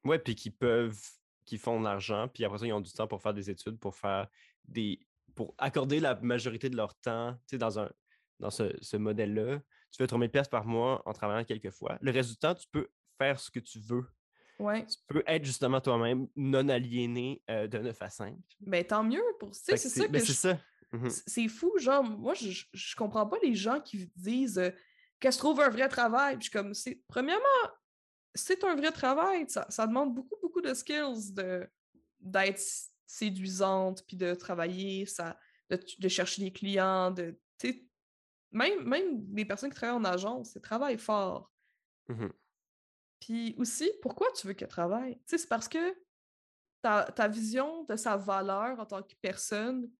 Ouais, puis qui peuvent, qui font de l'argent, puis après ça, ils ont du temps pour faire des études, pour faire des. pour accorder la majorité de leur temps, tu sais, dans un dans ce, ce modèle-là. Tu fais 3000 pièces par mois en travaillant quelques fois. Le reste du temps, tu peux faire ce que tu veux. Ouais. Tu peux être justement toi-même, non aliéné euh, de 9 à 5. Ben tant mieux pour. Que c'est c'est ça que ben, je- c'est ça. C- C'est fou, genre, moi, je, je- comprends pas les gens qui disent euh, qu'est-ce que trouve un vrai travail. Puis je suis comme, c'est, premièrement, c'est un vrai travail. Ça, ça demande beaucoup, beaucoup de skills de, d'être séduisante, puis de travailler, ça, de, de chercher des clients, de, même, même les personnes qui travaillent en agence, c'est travail fort. Mhm. Puis aussi, pourquoi tu veux qu'elle travaille? C'est parce que ta, ta vision de sa valeur en tant que personne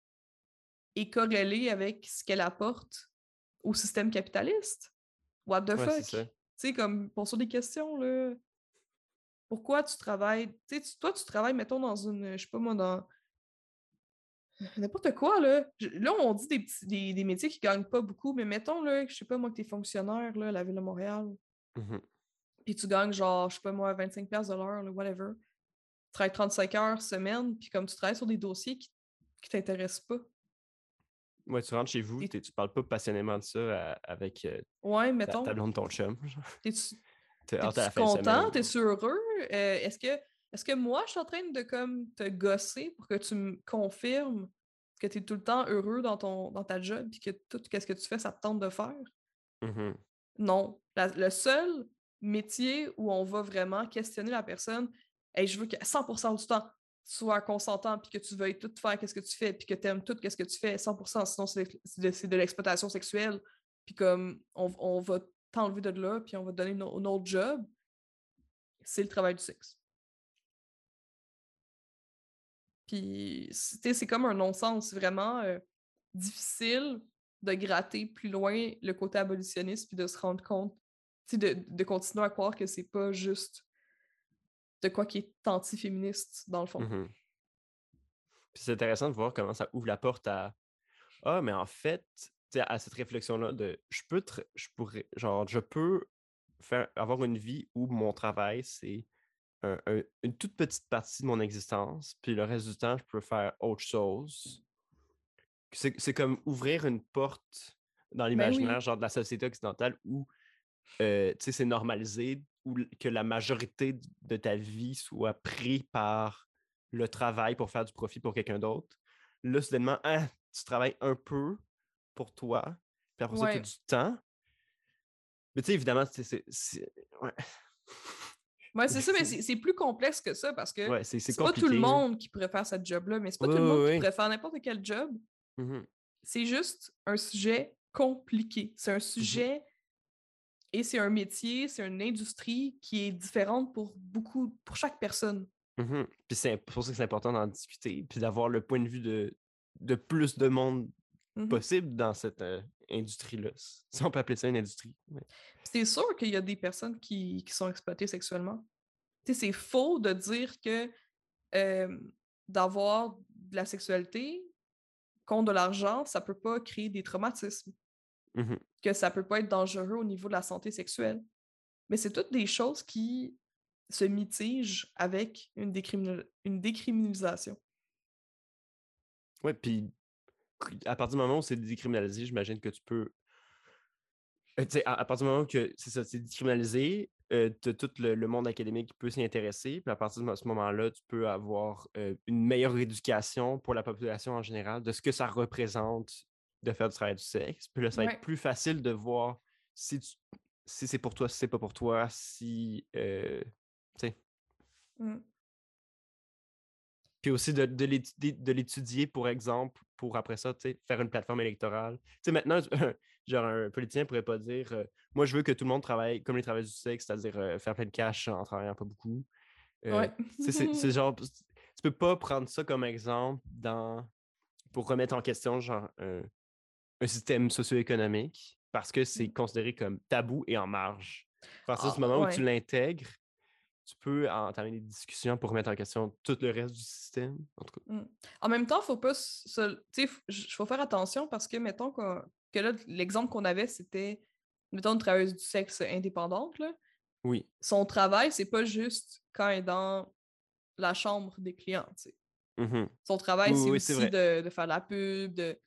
est corrélée avec ce qu'elle apporte au système capitaliste? What the Ouais, fuck? ça. Tu sais, comme, pour sur des questions, là. Pourquoi tu travailles? Tu sais, toi, tu travailles, mettons, dans une, je sais pas moi, dans n'importe quoi, là. Je- Là, on dit des, petits- des, des métiers qui gagnent pas beaucoup, mais mettons, là, je sais pas moi, que t'es fonctionnaire, là, à la Ville de Montréal Mhm. puis tu gagnes genre, je sais pas moi, 25$ piastres de l'heure, là, whatever. Tu travailles 35 heures semaine, puis comme tu travailles sur des dossiers qui, qui t'intéressent pas. Ouais, tu rentres chez vous, Et- t'es- tu parles pas passionnément de ça avec euh, Ouais, mettons, ta blonde, ton chum. t'es-tu content? T'es-tu heureux? Euh, est-ce que, est-ce que moi, je suis en train de comme te gosser pour que tu me confirmes que tu es tout le temps heureux dans, ton, dans ta job, puis que tout ce que tu fais, ça te tente de faire? Mhm. Non. La- le seul métier où on va vraiment questionner la personne, hey, je veux que 100% du temps, tu sois consentant, puis que tu veuilles tout faire qu'est-ce que tu fais, puis que tu aimes tout qu'est-ce que tu fais, 100%, sinon c'est de- l'exploitation sexuelle. Puis comme on, on va t'enlever de là, puis on va te donner un autre job, c'est le travail du sexe. Puis, c'est comme un non-sens. Vraiment euh, difficile de gratter plus loin le côté abolitionniste puis de se rendre compte, de, de continuer à croire que c'est pas juste de quoi qui est anti-féministe, dans le fond. Puis c'est intéressant de voir comment ça ouvre la porte à Ah, mais en fait, à cette réflexion-là de je peux je pourrais genre je peux faire avoir une vie où mon travail, c'est un- un- une toute petite partie de mon existence, puis le reste du temps, je peux faire autre chose. C'est comme ouvrir une porte dans l'imaginaire, oui. genre de la société occidentale où euh, tu sais, c'est normalisé, l- que la majorité de ta vie soit pris par le travail pour faire du profit pour quelqu'un d'autre. Là, soudainement, hein, tu travailles un peu pour toi, puis après ça, tu as du temps. Mais tu sais, évidemment, c'est. Ouais, Ouais, c'est ça, mais c'est plus complexe que ça parce que ouais, c'est pas tout le monde qui pourrait faire cette job-là, mais c'est pas tout le monde qui faire n'importe quel job. Mhm, C'est juste un sujet compliqué. C'est un sujet et c'est un métier, c'est une industrie qui est différente pour beaucoup, pour chaque personne. mhm. Puis c'est pour ça que c'est important d'en discuter, puis d'avoir le point de vue de, de plus de monde Mhm. possible dans cette euh, industrie-là. Si on peut appeler ça une industrie. ouais. C'est sûr qu'il y a des personnes qui, qui sont exploitées sexuellement. C'est faux de dire que euh, d'avoir de la sexualité contre de l'argent, ça peut pas créer des traumatismes, Mhm. que ça peut pas être dangereux au niveau de la santé sexuelle. Mais c'est toutes des choses qui se mitigent avec une, décriminal- une décriminalisation. Ouais, puis à partir du moment où c'est décriminalisé, j'imagine que tu peux. Euh, à, à partir du moment que c'est ça, c'est décriminalisé, euh, tu as tout le, le monde académique qui peut s'y intéresser. Puis à partir de ce moment-là, tu peux avoir euh, une meilleure éducation pour la population en général de ce que ça représente de faire du travail du sexe. Puis là, ça va Ouais. être plus facile de voir si, tu- si c'est pour toi, si c'est pas pour toi, si. euh, tu sais. Mm. Puis aussi de, de l'étudier, pour exemple, pour après ça, tu sais, faire une plateforme électorale. Tu sais, maintenant, genre, un politicien pourrait pas dire euh, Moi, je veux que tout le monde travaille comme les travailleurs du sexe, c'est-à-dire euh, faire plein de cash en travaillant pas beaucoup. Ouais. c'est genre. Tu peux pas prendre ça comme exemple dans pour remettre en question, genre, un, un système socio-économique parce que c'est considéré comme tabou et en marge. À partir Ah, moment où tu l'intègres, tu peux entamer des discussions pour remettre en question tout le reste du système. En tout cas. En même temps, faut pas se. Tu sais, il faut faire attention parce que, mettons que là, l'exemple qu'on avait, c'était, mettons, une travailleuse du sexe indépendante, là. Oui. Son travail, c'est pas juste quand elle est dans la chambre des clients, Mhm. Son travail, Oui, c'est oui, c'est aussi de, de faire de la pub, de,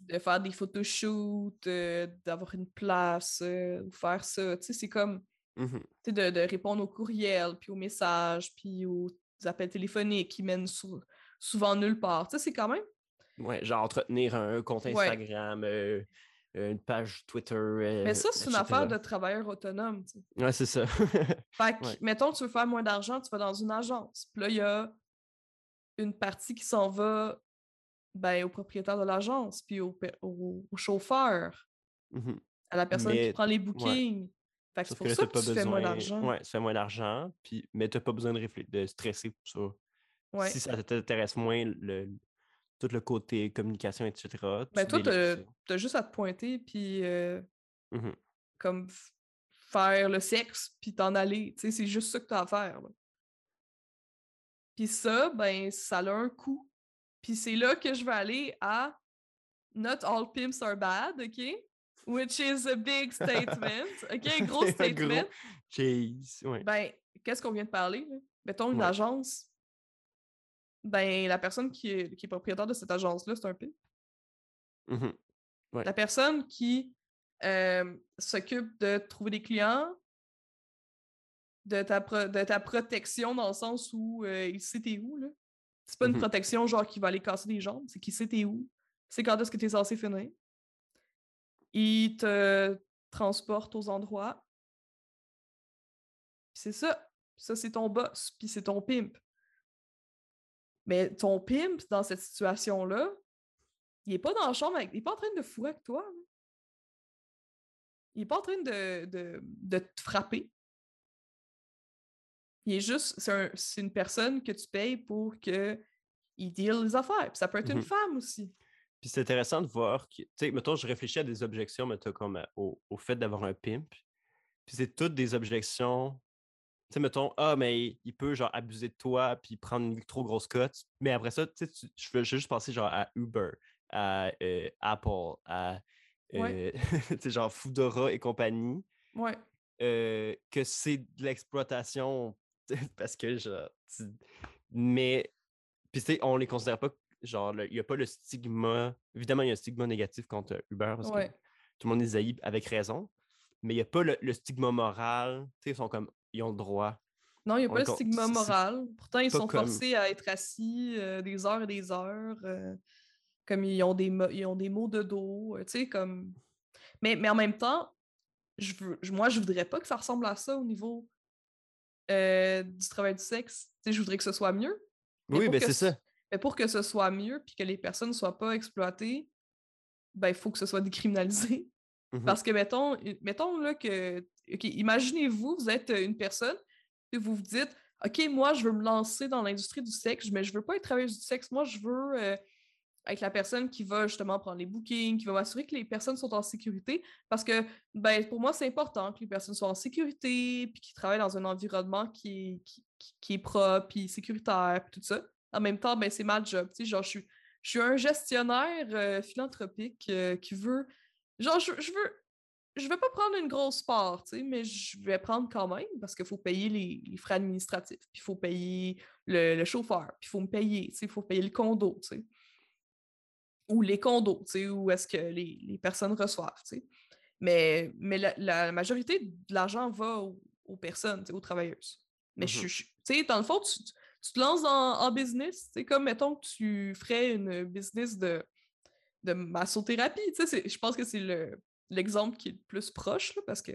de faire des photoshoots, euh, d'avoir une place, euh, ou faire ça. Tu sais, c'est comme, Mhm. tu sais, de, de répondre aux courriels, puis aux messages, puis aux appels téléphoniques qui mènent sou- souvent nulle part. Tu sais, c'est quand même Ouais, genre entretenir un compte. Instagram, euh, euh, une page Twitter. Mais ça, c'est une affaire de travailleur autonome. tu sais. Ouais, c'est ça. Fait que, Ouais. mettons, tu veux faire moins d'argent, tu vas dans une agence. Puis là, il y a une partie qui s'en va ben, au propriétaire de l'agence, puis au, au- au chauffeur, Mhm. à la personne qui prend les bookings. Fait que c'est pour là, ça que tu fais moins d'argent. Ouais, tu fais moins d'argent, puis... mais tu n'as pas besoin de, réflé- de stresser sur Ouais. si ça t'intéresse moins le, tout le côté communication, etc. Ben, tu toi, ça. t'as juste à te pointer, puis euh, Mhm. comme faire le sexe, puis t'en aller. Tu sais, c'est juste ça que t'as à faire. là. Puis ça, ben, ça a un coût. Puis c'est là que je vais aller à Not all pimps are bad, OK? Which is a big statement. OK? Gros statement. Jeez, ouais. Ben, qu'est-ce qu'on vient de parler? là? Mettons une Ouais. agence. Ben, la personne qui est, qui est propriétaire de cette agence-là, c'est un pimp. Mhm. La personne qui euh, s'occupe de trouver des clients, de ta, pro- de ta protection dans le sens où euh, il sait t'es où. C'est pas une Mhm. protection genre qui va aller casser des jambes, c'est qu'il sait t'es où. C'est quand est-ce que t'es censé finir. Il te transporte aux endroits. C'est ça. Ça, c'est ton boss, puis c'est ton pimp. Mais ton pimp, dans cette situation-là, il est pas dans la chambre avec. Il est pas en train de fouer avec toi. Il est pas en train de, de, de te frapper. Il est juste. C'est un- une personne que tu payes pour que il deal les affaires. Puis ça peut être une Mhm. femme aussi. Puis c'est intéressant de voir que, tu sais, mettons, je réfléchis à des objections, mettons, comme à- au, au fait d'avoir un pimp. Puis c'est toutes des objections. Tu sais, mettons, ah, mais il, peut, genre, abuser de toi, puis prendre une trop grosse cote. Mais après ça, tu sais, je veux je veux juste penser, genre, à Uber, à euh, Apple, à, Ouais. euh, tu sais, genre, Foodora et compagnie, Ouais. euh, que c'est de l'exploitation parce que, genre, tu- mais, puis tu sais, on les considère pas, genre, il n'y a pas le stigma, évidemment, il y a un stigma négatif contre Uber parce Ouais. que tout le monde les haït avec raison, mais il n'y a pas le, le stigma moral, tu sais, ils sont comme, ils ont le droit. Non, il n'y a On pas le stigma moral. Pourtant, ils sont comme- forcés à être assis euh, des heures et des heures. euh, comme ils ont des, ils ont des maux de dos. euh, tu sais, comme. Mais, mais en même temps, je veux, je- moi, je voudrais pas que ça ressemble à ça au niveau euh, du travail du sexe. Je voudrais que ce soit mieux. Mais Oui, ben c'est ce- ça. Mais pour que ce soit mieux puis que les personnes ne soient pas exploitées, ben, il faut que ce soit décriminalisé. Mhm. Parce que, mettons, mettons là, que. imaginez-vous, vous êtes euh, une personne, et vous vous dites OK, moi, je veux me lancer dans l'industrie du sexe, mais je veux pas être travailleuse du sexe. Moi, je veux euh, être la personne qui va justement prendre les bookings, qui va m'assurer que les personnes sont en sécurité. Parce que, ben, pour moi, c'est important que les personnes soient en sécurité, puis qu'ils travaillent dans un environnement qui est, qui, est propre, puis sécuritaire, puis tout ça. En même temps, ben, c'est ma job. Tu sais, genre, je suis, je suis un gestionnaire euh, philanthropique euh, qui veut. Genre, je, je veux. Je veux pas prendre une grosse part, tu sais, mais je vais prendre quand même parce qu'il faut payer les, les frais administratifs, puis il faut payer le, le chauffeur, puis il faut me payer, tu sais, il faut payer le condo, tu sais. Ou les condos, où est-ce que les, les personnes reçoivent. Mais, mais la, la majorité de l'argent va aux, aux personnes, aux travailleuses. Mais je- sais, dans le fond, tu, tu te lances en, en business, comme, mettons, que tu ferais une business de, de massothérapie, je pense que c'est le- l'exemple qui est le plus proche, là, parce que,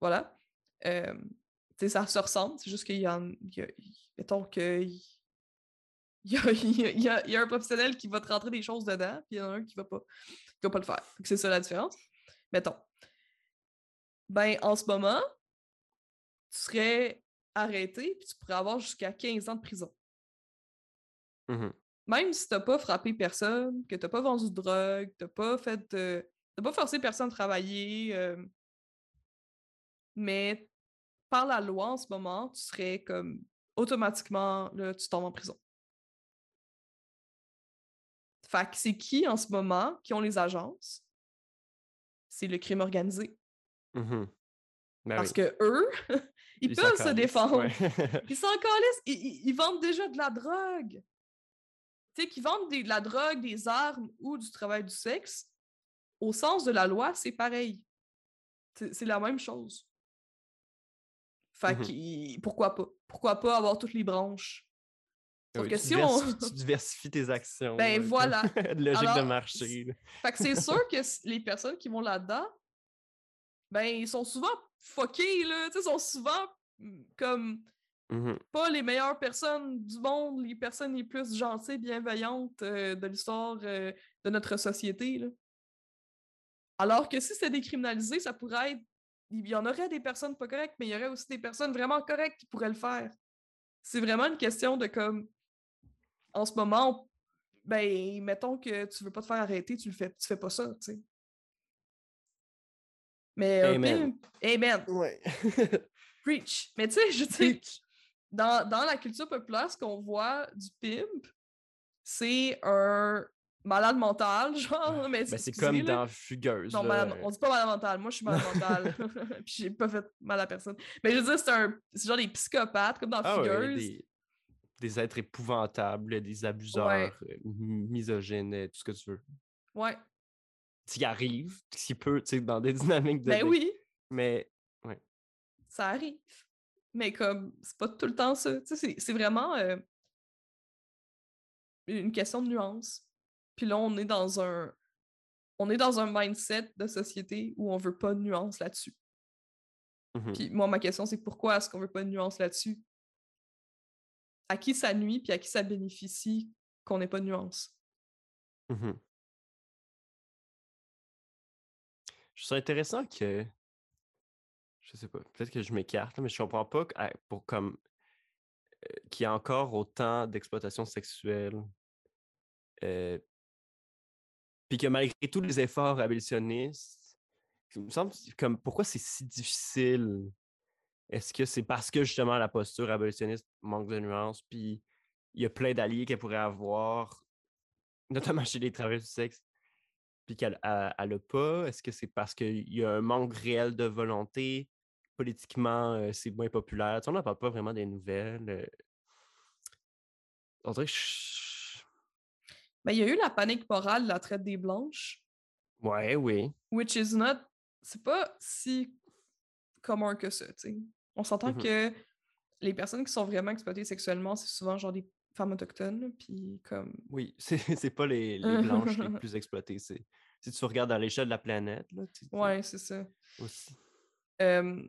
voilà, euh, ça se ressemble, c'est juste qu'il y en, y a- mettons que, il- y a, y y y un professionnel qui va te rentrer des choses dedans, puis il y en a un qui va pas, qui va pas le faire. Fait que C'est ça la différence. Mettons. Ben, en ce moment, tu serais arrêté, puis tu pourrais avoir jusqu'à 15 ans de prison. Mhm. Même si t'as pas frappé personne, que t'as pas vendu de drogue, t'as pas fait de... T'as pas forcé personne à travailler, euh, mais par la loi en ce moment, tu serais comme automatiquement, là, tu tombes en prison. Fait que c'est qui en ce moment qui ont les agences? C'est le crime organisé. Mhm. Ben Parce oui. que eux, ils, Ils peuvent se défendre. ouais. Ils s'en calissent. Ils, ils- ils vendent déjà de la drogue. Tu sais, qu'ils vendent des- de la drogue, des armes ou du travail du sexe, au sens de la loi, c'est pareil. C'est la même chose. Fait que, il- pourquoi pas? Pourquoi pas avoir toutes les branches? Sauf Oui, que tu si on... tu diversifies tes actions. Ben là, voilà. Logique de marché. Fait que c'est sûr que les personnes qui vont là-dedans, ben, ils sont souvent fuckés, là. Tu sais, ils sont souvent mm, comme Mhm. pas les meilleures personnes du monde, les personnes les plus gentilles, bienveillantes euh, de l'histoire euh, de notre société. Là. Alors que si c'était décriminalisé, ça pourrait être. Il y en aurait des personnes pas correctes, mais il y aurait aussi des personnes vraiment correctes qui pourraient le faire. C'est vraiment une question de comme. En ce moment, on- ben, mettons que tu veux pas te faire arrêter, tu le fais, tu fais pas ça, tu sais. Mais. Amen. pimp- Amen. Ouais. Preach. Mais tu sais, je sais, dans, dans la culture populaire, ce qu'on voit du pimp, c'est un malade mental, genre. Mais Ben, c'est comme là. dans Fugueuse. Non, malade- on dit pas malade mental. Moi, je suis malade mental. Puis j'ai pas fait mal à personne. Mais je veux dire, c'est un. Genre des psychopathes, comme dans Ah ouais, Figures. Des, êtres épouvantables, des abuseurs, misogynes, tout ce que tu veux. Ouais. Qui arrive, qui peut, tu sais, dans des dynamiques de. Ben oui, Mais ça arrive. Mais comme, c'est pas tout le temps ça. Tu sais, c'est- vraiment euh, une question de nuance. Puis là, on est dans un. On est dans un mindset de société où on veut pas de nuance là-dessus. mhm. Puis moi, ma question, c'est pourquoi est-ce qu'on veut pas de nuance là-dessus? À qui ça nuit, puis à qui ça bénéficie qu'on n'ait pas de nuance? Mhm. Je trouve ça intéressant que. Je sais pas, peut-être que je m'écarte, mais je comprends pas pour comme. qu'il y a encore autant d'exploitation sexuelle. Puis que malgré tous les efforts abolitionnistes, il me semble comme pourquoi c'est si difficile? Est-ce que c'est parce que justement la posture abolitionniste manque de nuances, puis il y a plein d'alliés qu'elle pourrait avoir, notamment chez les travailleurs du sexe, puis qu'elle n'a pas? Est-ce que c'est parce qu'il y a un manque réel de volonté? Politiquement, euh, c'est moins populaire? Tu sais, on n'en parle pas vraiment des nouvelles. euh. On dirait que je- Mais il y a eu la panique morale de la traite des blanches, Ouais, oui. which is not. C'est pas si commun que ça, tu sais. On s'entend Mhm. que les personnes qui sont vraiment exploitées sexuellement, c'est souvent genre des femmes autochtones, puis comme. Oui, c'est c'est pas les, les blanches les plus exploitées. c'est- Si tu regardes à l'échelle de la planète, là, tu- Ouais, c'est ça. aussi. Euh,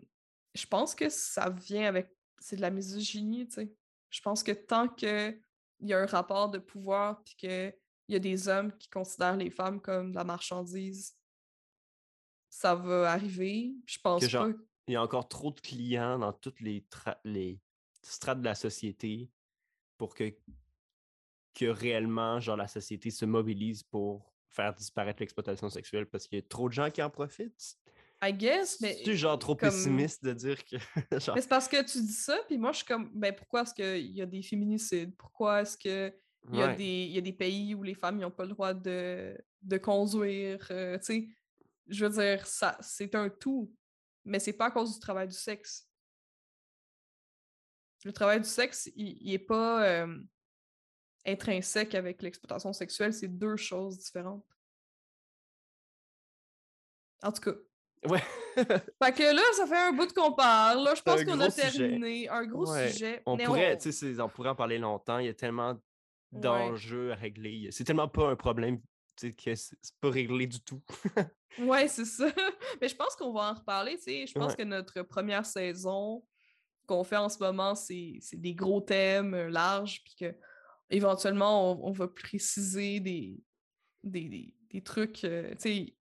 je pense que ça vient avec. C'est de la misogynie, tu sais. Je pense que tant qu'il y a un rapport de pouvoir, puis qu'il y a des hommes qui considèrent les femmes comme de la marchandise, ça va arriver. Je pense Que genre- pas. Il y a encore trop de clients dans toutes les, tra- les strates de la société pour que, que réellement genre, la société se mobilise pour faire disparaître l'exploitation sexuelle parce qu'il y a trop de gens qui en profitent. I guess, mais. C'est genre trop comme- pessimiste de dire que. genre, Mais c'est parce que tu dis ça, puis moi, je suis comme, ben pourquoi est-ce qu'il y a des féminicides? Pourquoi est-ce qu'il y, a ouais. des- il y a des pays où les femmes n'ont pas le droit de, de conduire? euh, tu sais, je veux dire, ça, c'est un tout, mais c'est pas à cause du travail du sexe. Le travail du sexe, il, il est pas euh, intrinsèque avec l'exploitation sexuelle, c'est deux choses différentes. En tout cas. Ouais. Fait que là, ça fait un bout qu'on parle. Là, je pense qu'on a sujet. terminé. Un gros Ouais. sujet. on pourrait, on- pourrait en parler longtemps. Il y a tellement Ouais. d'enjeux à régler. C'est tellement pas un problème que c'est pas réglé du tout. Ouais, c'est ça. Mais je pense qu'on va en reparler, tu sais. Je pense Ouais. que notre première saison qu'on fait en ce moment, c'est des gros thèmes euh, larges, puis que éventuellement, on, on va préciser des, des, des, des trucs. euh, tu sais,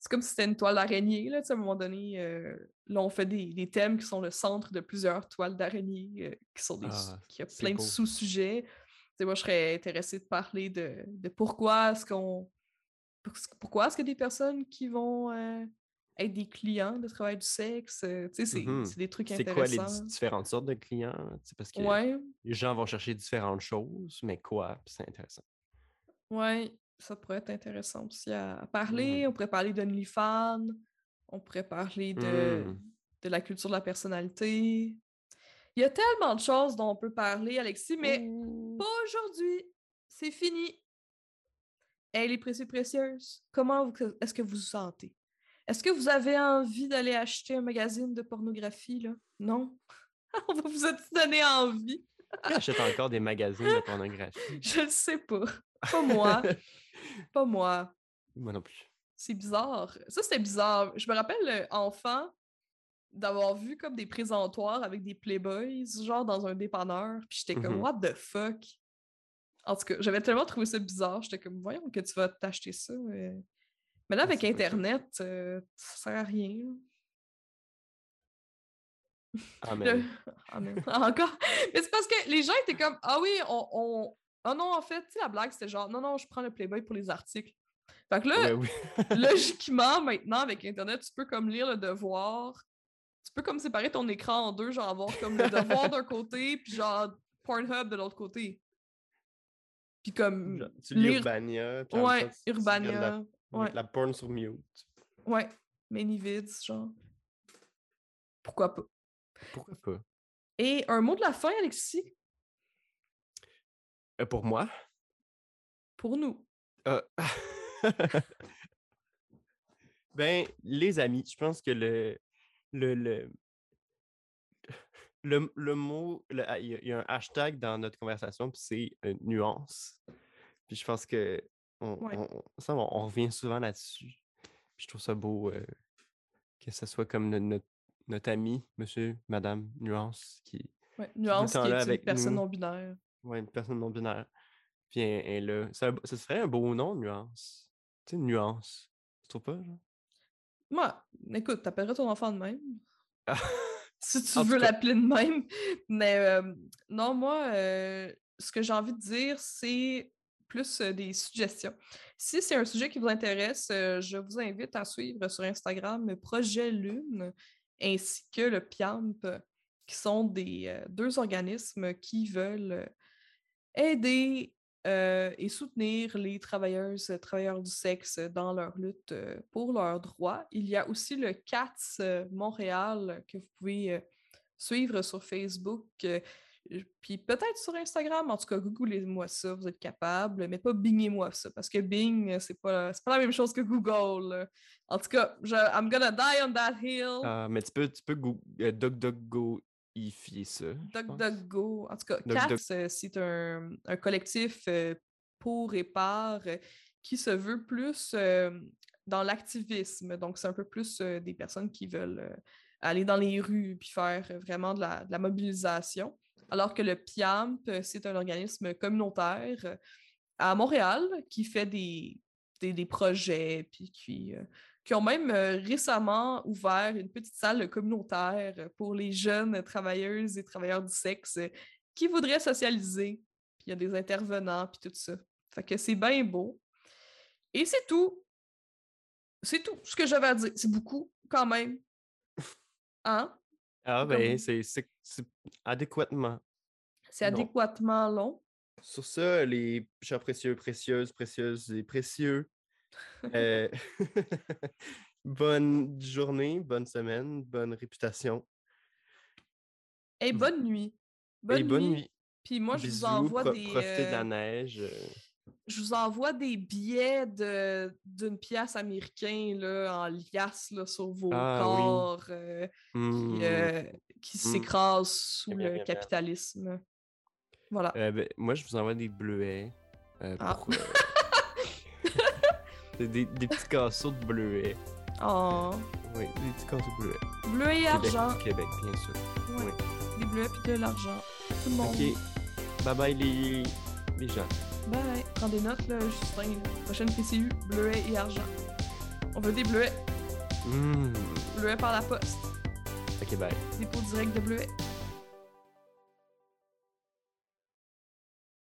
c'est comme si c'était une toile d'araignée, là, tu sais, à un moment donné. euh, là, on fait des, des thèmes qui sont le centre de plusieurs toiles d'araignée, euh, qui sont des. Ah, qui a plein de sous-sujets. Moi, je serais intéressée de parler de, de pourquoi est-ce qu'on. pour- Pourquoi est-ce qu'il y a des personnes qui vont euh, être des clients de travail du sexe? euh, tu sais, c'est des trucs C'est quoi les intéressants. di- différentes sortes de clients? Parce que Ouais, les gens vont chercher différentes choses, mais quoi? C'est intéressant. ouais, ça pourrait être intéressant aussi à, à parler. On pourrait parler d'OnlyFans, on pourrait parler de, Mm. de la culture de la personnalité. Il y a tellement de choses dont on peut parler, Alexis, mais pas aujourd'hui. C'est fini. Elle est précieuse, précieuse. Comment est-ce que vous vous sentez? Est-ce que vous avez envie d'aller acheter un magazine de pornographie, là? Non? On va vous a donné envie? Qui achète encore des magazines de pornographie? Je le sais pas. Pas moi. pas moi. Moi non plus. C'est bizarre. Ça, c'était bizarre. Je me rappelle, euh, enfant, d'avoir vu comme des présentoirs avec des Playboys, genre dans un dépanneur. Puis j'étais comme, Mhm. what the fuck? En tout cas, j'avais tellement trouvé ça bizarre. J'étais comme, voyons que tu vas t'acheter ça. euh. Mais là, Ah, avec. Internet, euh, ça sert à rien. Amen. Le- Ah, mais- Encore. Mais c'est parce que les gens étaient comme Ah oui, on. on... Ah non, en fait, tu sais, la blague, c'était genre Non, non, je prends le Playboy pour les articles. Fait que là, oui. logiquement, maintenant, avec Internet, tu peux comme lire le devoir. Tu peux comme séparer ton écran en deux, genre avoir comme le devoir d'un côté, puis genre Pornhub de l'autre côté. Puis comme. Genre, tu lis lire- Urbania. puis Ouais, temps, tu- tu regardes Urbania. La, Ouais. la porn sur mute. Ouais, Manyvids, genre. Pourquoi pas? Pourquoi pas? Et un mot de la fin, Alexis, Euh, pour moi? pour nous. Euh, ben, les amis, je pense que le. Le, le, le, le mot. le- ah, Il y, a- il y a un hashtag dans notre conversation, puis c'est euh, nuance. Puis je pense que. On, Ouais. on- ça, on, on revient souvent là-dessus. Puis je trouve ça beau euh, que ce soit comme no- notre, notre ami, monsieur, madame, nuance, qui. Ouais, nuance qui est là une avec personne nous. non binaire. Ouais, une personne non binaire. Puis elle, là. Un- Ce serait un beau nom, nuance. Tu sais, nuance. Tu trouves pas, genre? Moi, écoute, t'appelleras ton enfant de même? Si tu En veux l'appeler de même. Mais euh, non, moi, euh, ce que j'ai envie de dire, c'est plus euh, des suggestions. Si c'est un sujet qui vous intéresse, je vous invite à suivre sur Instagram Projet Lune ainsi que le PIAMP, qui sont des deux organismes qui veulent aider euh, et soutenir les travailleuses travailleurs du sexe dans leur lutte euh, pour leurs droits. Il y a aussi le CATS euh, Montréal que vous pouvez suivre sur Facebook, puis peut-être sur Instagram. En tout cas, googlez-moi ça, vous êtes capable, mais pas bingez-moi ça, parce que Bing, c'est pas, pas la même chose que Google. En tout cas, je, I'm gonna die on that hill. Ah, mais tu peux, tu peux go, euh, DuckDuckGo-ifier ça. DuckDuckGo. En tout cas, DuckDuck- CATS, euh, c'est un, un collectif euh, pour et par euh, qui se veut plus dans l'activisme. Donc, c'est un peu plus euh, des personnes qui veulent aller dans les rues puis faire vraiment de la, de la mobilisation. Alors que le PIAMP, c'est un organisme communautaire à Montréal qui fait des, des, des projets puis qui, qui ont même euh, récemment ouvert une petite salle communautaire pour les jeunes travailleuses et travailleurs du sexe qui voudraient socialiser. Puis il y a des intervenants, puis tout ça. Fait que c'est bien beau. Et c'est tout. C'est tout ce que j'avais à dire. C'est beaucoup, quand même. Hein? Ah, ben, c'est adéquatement. C'est adéquatement long. Sur ça, les chers précieux, précieuses, précieuses et précieux, euh, bonne journée, bonne semaine, bonne réputation Et bonne nuit. Bonne, et bonne nuit. nuit. Puis moi, je vous envoie pro- des. profitez de la euh, neige. euh, je vous envoie des billets de, d'une pièce américaine là, en liasse là, sur vos Ah oui. corps qui, euh, qui Mm. s'écrasent sous Bien, le bien, bien. capitalisme. Voilà. euh, ben, moi, je vous envoie des bleuets. Ah. des, des- petits casseaux de bleuets. Oh. Oui, des petits casseaux de bleuets. Bleu et Québec, argent. Québec, bien sûr. Ouais. oui. Des bleus et de l'argent. Tout le monde. Ok. Bye bye les Déjà. Bye. Prends des notes, là, Justin. Prochaine PCU, bleuet et argent. On veut des bleuets. Hmm. Bleuets par la poste. Ok, bye. Dépôt direct de bleuets.